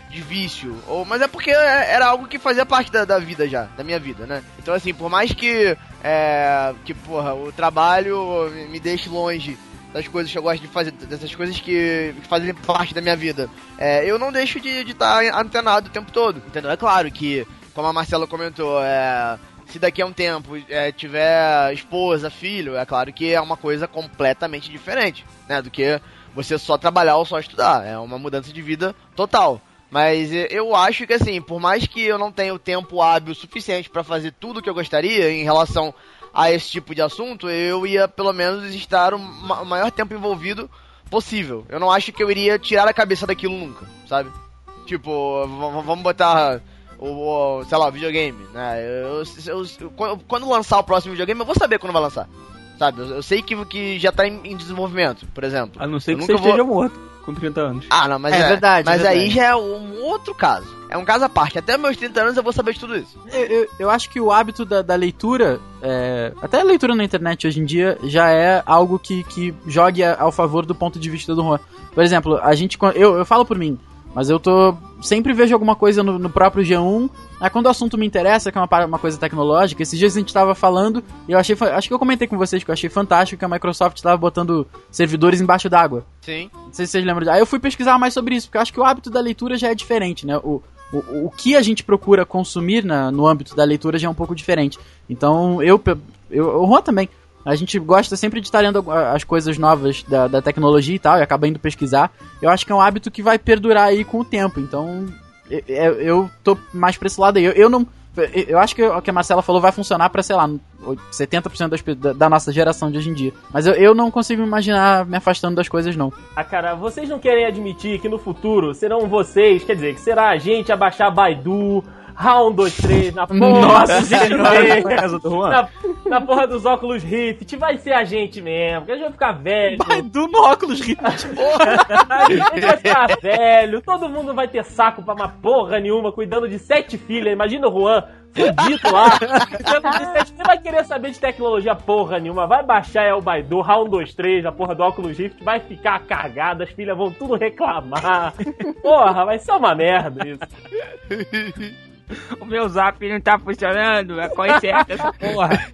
de vício, ou, mas é porque era algo que fazia parte da, da vida já, da minha vida, né? Então, assim, por mais que, é, que porra, o trabalho me deixe longe das coisas que eu gosto de fazer, dessas coisas que, fazem parte da minha vida, é, eu não deixo de estar antenado o tempo todo, entendeu? É claro que, como a Marcela comentou, é, se daqui a um tempo é, tiver esposa, filho, é claro que é uma coisa completamente diferente, né? Do que você só trabalhar ou só estudar. É uma mudança de vida total. Mas eh, eu acho que assim, por mais que eu não tenha o tempo hábil suficiente para fazer tudo o que eu gostaria em relação a esse tipo de assunto, eu ia pelo menos estar o ma- maior tempo envolvido possível. Eu não acho que eu iria tirar a cabeça daquilo nunca, sabe? Tipo, vamos botar o, o, sei lá, videogame, né? Eu, eu- eu- quando lançar o próximo videogame, eu vou saber quando vai lançar. Sabe? Eu, eu sei que, que já tá em, em desenvolvimento, por exemplo. A não ser Eu que nunca você vou- esteja morto com 30 anos. Ah, não, mas É é, verdade, Mas é aí verdade. já é um outro caso. É um caso à parte. Até meus 30 anos eu vou saber de tudo isso. Eu, eu, eu acho que o hábito da, da leitura, é, até a leitura na internet hoje em dia, já é algo que, que jogue ao favor do ponto de vista do Juan. Por exemplo, a gente. Eu, eu falo por mim, mas eu tô. Sempre vejo alguma coisa no, no próprio G1. Aí quando o assunto me interessa, que é uma, uma coisa tecnológica, esses dias a gente tava falando, e eu achei. Acho que eu comentei com vocês que eu achei fantástico que a Microsoft tava botando servidores embaixo d'água. Sim. Não sei se vocês lembram. de- Aí eu fui pesquisar mais sobre isso, porque eu acho que o hábito da leitura já é diferente, né? O, o, o que a gente procura consumir na, no âmbito da leitura já é um pouco diferente. Então, eu, eu o Juan também. A gente gosta sempre de estar lendo as coisas novas da, da tecnologia e tal, e acaba indo pesquisar. Eu acho que é um hábito que vai perdurar aí com o tempo. Então, eu, eu eu tô mais pra esse lado aí. Eu, eu não. eu- acho que o que a Marcela falou vai funcionar pra, sei lá, 70% das, da, da nossa geração de hoje em dia. Mas eu, eu não consigo me imaginar me afastando das coisas, não. Ah, cara, vocês não querem admitir que no futuro serão vocês, quer dizer, que será a gente a baixar Baidu, Round 23 na <laughs> porra Nossa do do Juan. na, na porra dos óculos Rift, vai ser a gente mesmo, que a gente vai ficar velho. Baidu no óculos Rift. <laughs> A gente vai ficar velho, todo mundo vai ter saco pra uma porra nenhuma, cuidando de sete filhas. Imagina o Juan, fudido lá, cuidando de sete Você vai querer saber de tecnologia porra nenhuma, vai baixar é o Baidu, Round 23, a porra do óculos Rift, vai ficar cagado, as filhas vão tudo reclamar. Porra, vai ser uma merda isso. <laughs> <laughs> O meu zap não tá funcionando, é coisa certa essa porra. <laughs>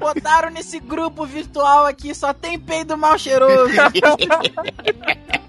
Botar mataram nesse grupo virtual aqui, só tem peido mal cheiroso. <laughs>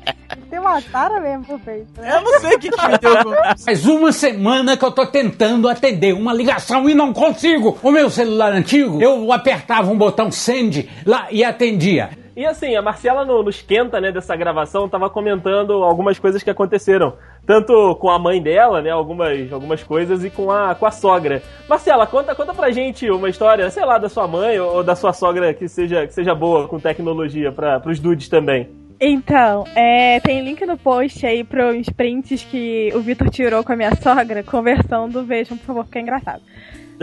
Te mataram mesmo por peito. né? Eu não sei o que, que me deu. Faz uma semana que eu tô tentando atender uma ligação e não consigo. O meu celular antigo, eu apertava um botão send lá e atendia. E assim, a Marcela no, no esquenta, né, dessa gravação, tava comentando algumas coisas que aconteceram. Tanto com a mãe dela, né, algumas, algumas coisas, e com a, com a sogra. Marcela, conta, conta pra gente uma história, sei lá, da sua mãe ou, ou da sua sogra que seja, que seja boa com tecnologia para pros dudes também. Então, é, tem link no post aí pros prints que o Vitor tirou com a minha sogra, <laughs> conversando. Vejam, por favor, porque é engraçado.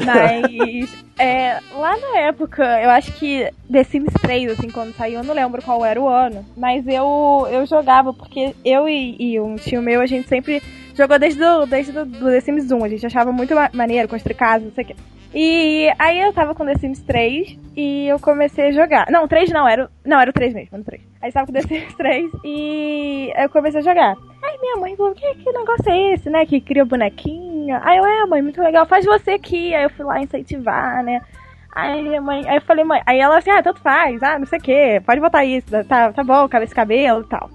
Mas, <laughs> é, lá na época, eu acho que The Sims 3, assim, quando saiu, eu não lembro qual era o ano, mas eu, eu jogava, porque eu e, e um tio meu, a gente sempre jogou desde, do, desde do, do The Sims 1, a gente achava muito ma- maneiro construir casa, não sei o quê. E aí eu tava com The Sims 3 e eu comecei a jogar. Não, 3 não, era, não, era o 3 mesmo, era o 3. Aí tava com The Sims 3 e eu comecei a jogar. Aí minha mãe falou, que, que negócio é esse, né? Que cria bonequinho. Aí eu, é mãe, muito legal, faz você aqui. Aí eu fui lá incentivar, né? Aí minha mãe, aí eu falei, mãe, aí ela assim, ah, tanto faz, ah, não sei o que, pode botar isso, tá, tá bom, cabe esse cabelo e tal.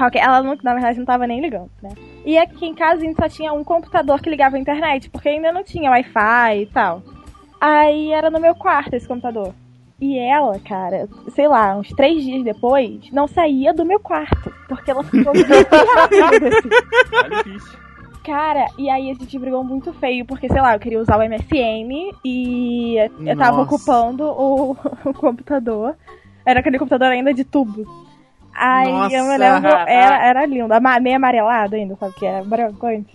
Ok, Ela, não, na verdade, não tava nem ligando, né? E aqui em casa a gente só tinha um computador que ligava à internet, porque ainda não tinha Wi-Fi e tal. Aí era no meu quarto esse computador. E ela, cara, sei lá, uns três dias depois, não saía do meu quarto. Porque ela ficou <laughs> difícil. Cara, e aí a gente brigou muito feio, porque, sei lá, eu queria usar o MSN e eu tava Nossa. ocupando o, <laughs> o computador. Era aquele computador ainda de tubo. Aí Nossa. eu me lembro, era, era lindo. Meio amarelado ainda, sabe que era branco antes.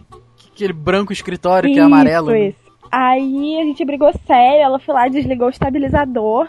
Aquele branco escritório que é amarelo. Isso, isso. Aí a gente brigou sério, ela foi lá, desligou o estabilizador,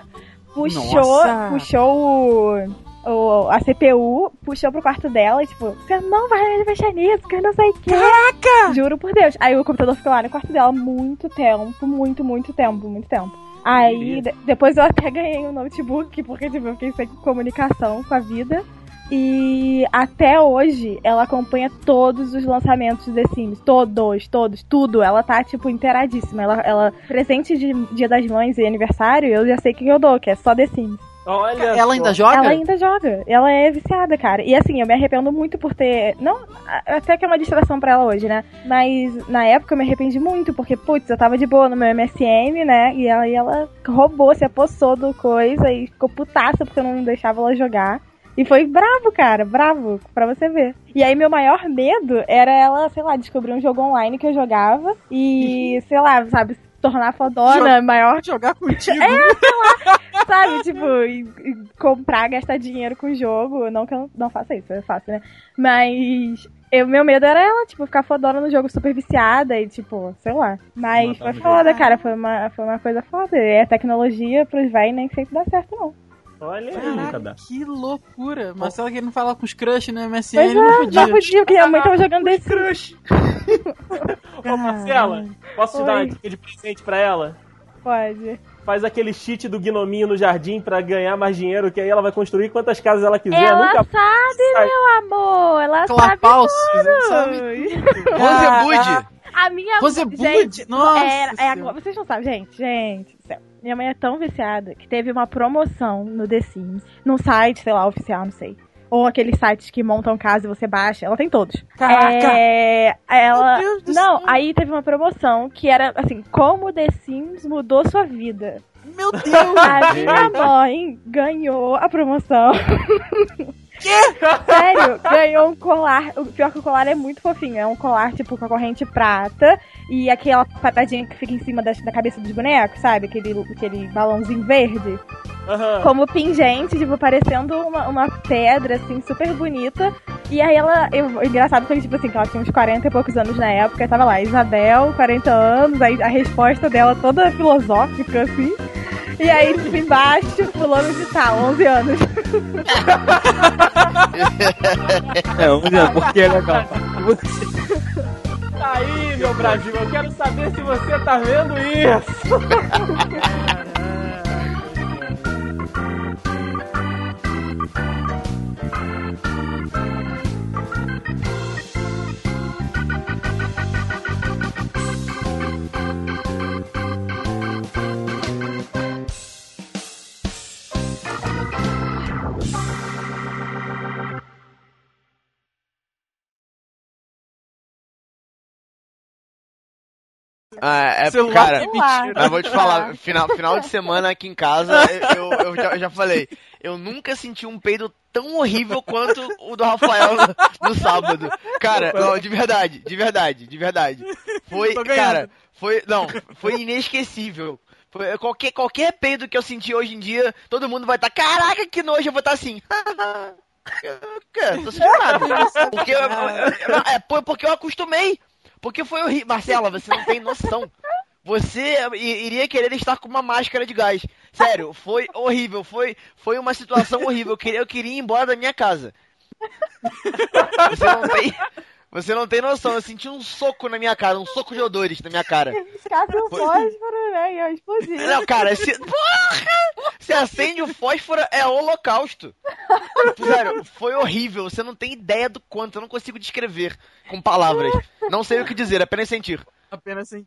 puxou, Nossa. puxou o, o- a CPU, puxou pro quarto dela e tipo, você não vai mexer nisso, que eu não sei o que. Caraca! Juro por Deus. Aí o computador ficou lá no quarto dela muito tempo, muito, muito tempo, muito tempo. Aí de- depois eu até ganhei um notebook, porque tipo, eu fiquei sem comunicação com a vida. E até hoje ela acompanha todos os lançamentos The Sims. Todos, todos, tudo. Ela tá, tipo, inteiradíssima. Ela, ela presente de Dia das Mães e aniversário, eu já sei o que eu dou, que é só The Sims. Olha Ela só. ainda joga? Ela ainda joga. Ela é viciada, cara. E assim, eu me arrependo muito por ter. Não, até que é uma distração pra ela hoje, né? Mas na época eu me arrependi muito, porque, putz, eu tava de boa no meu MSN, né? E aí ela roubou, se apossou do coisa e ficou putaça porque eu não deixava ela jogar. E foi bravo, cara, bravo, pra você ver. E aí meu maior medo era ela, sei lá, descobrir um jogo online que eu jogava e, <laughs> sei lá, sabe, se tornar fodona, maior Jogar contigo. <laughs> sabe? Tipo, e- e comprar, gastar dinheiro com o jogo. Não que eu não, não faça isso, é fácil, né? Mas. O meu medo era ela, tipo, ficar fodona no jogo super viciada e, tipo, sei lá. Mas foi foda, cara. Foi uma, foi uma coisa foda. E a tecnologia pros véi nem sempre dá certo, não. Olha aí. Nunca dá. Que loucura. Marcela querendo falar com os crush no MSN, Pois não é, podia. não podia, porque a mãe tava jogando desse. Crush. <laughs> Ô, Marcela, posso te dar uma Oi. dica de presente pra ela? Pode. Faz aquele cheat do gnominho no jardim pra ganhar mais dinheiro, que aí ela vai construir quantas casas ela quiser. Ela Nunca sabe, sai. meu amor. Ela sabe Clapalcios, sabe? tudo. Rosebude. A minha Rosebude? Nossa era- é, vocês não sabem, gente, gente do céu. Minha mãe é tão viciada que teve uma promoção no The Sims, num site, sei lá, oficial, não sei. Ou aqueles sites que montam casa e você baixa. Ela tem todos. Caraca! É, ela. Meu Deus do não, céu. aí teve uma promoção que era assim: como The Sims mudou sua vida. Meu Deus! A minha mãe ganhou a promoção. <laughs> Sério, ganhou um colar. O pior que o colar é muito fofinho. É um colar, tipo, com a corrente prata. E aquela patadinha que fica em cima da, da cabeça dos bonecos, sabe? Aquele, aquele balãozinho verde. Aham. Como pingente, tipo, parecendo uma, uma pedra, assim, super bonita. E aí ela. Eu, engraçado foi, tipo assim, que ela tinha uns 40 e poucos anos na época. Tava lá, Isabel, 40 anos. Aí a resposta dela toda filosófica, assim. E aí, tipo, embaixo, fulano de tal, 11 anos. <laughs> É, vamos dizer, porque é legal. Tá aí, meu Brasil, eu quero saber se você tá vendo isso. <laughs> Ah, é, Celular cara, mentira. mas vou te falar, <laughs> final, final de semana aqui em casa, eu, eu, já, eu já falei, eu nunca senti um peido tão horrível quanto o do Rafael no, no sábado. Cara, não, de verdade, de verdade, de verdade. Foi, cara, foi, não, foi inesquecível. Foi- qualquer, qualquer peido que eu senti hoje em dia, todo mundo vai estar, caraca, que nojo, eu vou estar assim. <laughs> Cara, tô sentindo nada. <laughs> Porque eu, eu- eu- é por- porque eu acostumei. Porque foi horrível. Marcela, você não tem noção. Você iria querer estar com uma máscara de gás. Sério, foi horrível. Foi, foi uma situação horrível. Eu queria, eu queria ir embora da minha casa. Você não tem. Você não tem noção. Eu senti um soco na minha cara, um soco de odores na minha cara. Escape o fósforo, né? E eu explodi. Não, cara, se. Porra! Se acende o fósforo, é holocausto. Sério, foi horrível. Você não tem ideia do quanto. Eu não consigo descrever com palavras. Não sei o que dizer, apenas sentir. Apenas assim.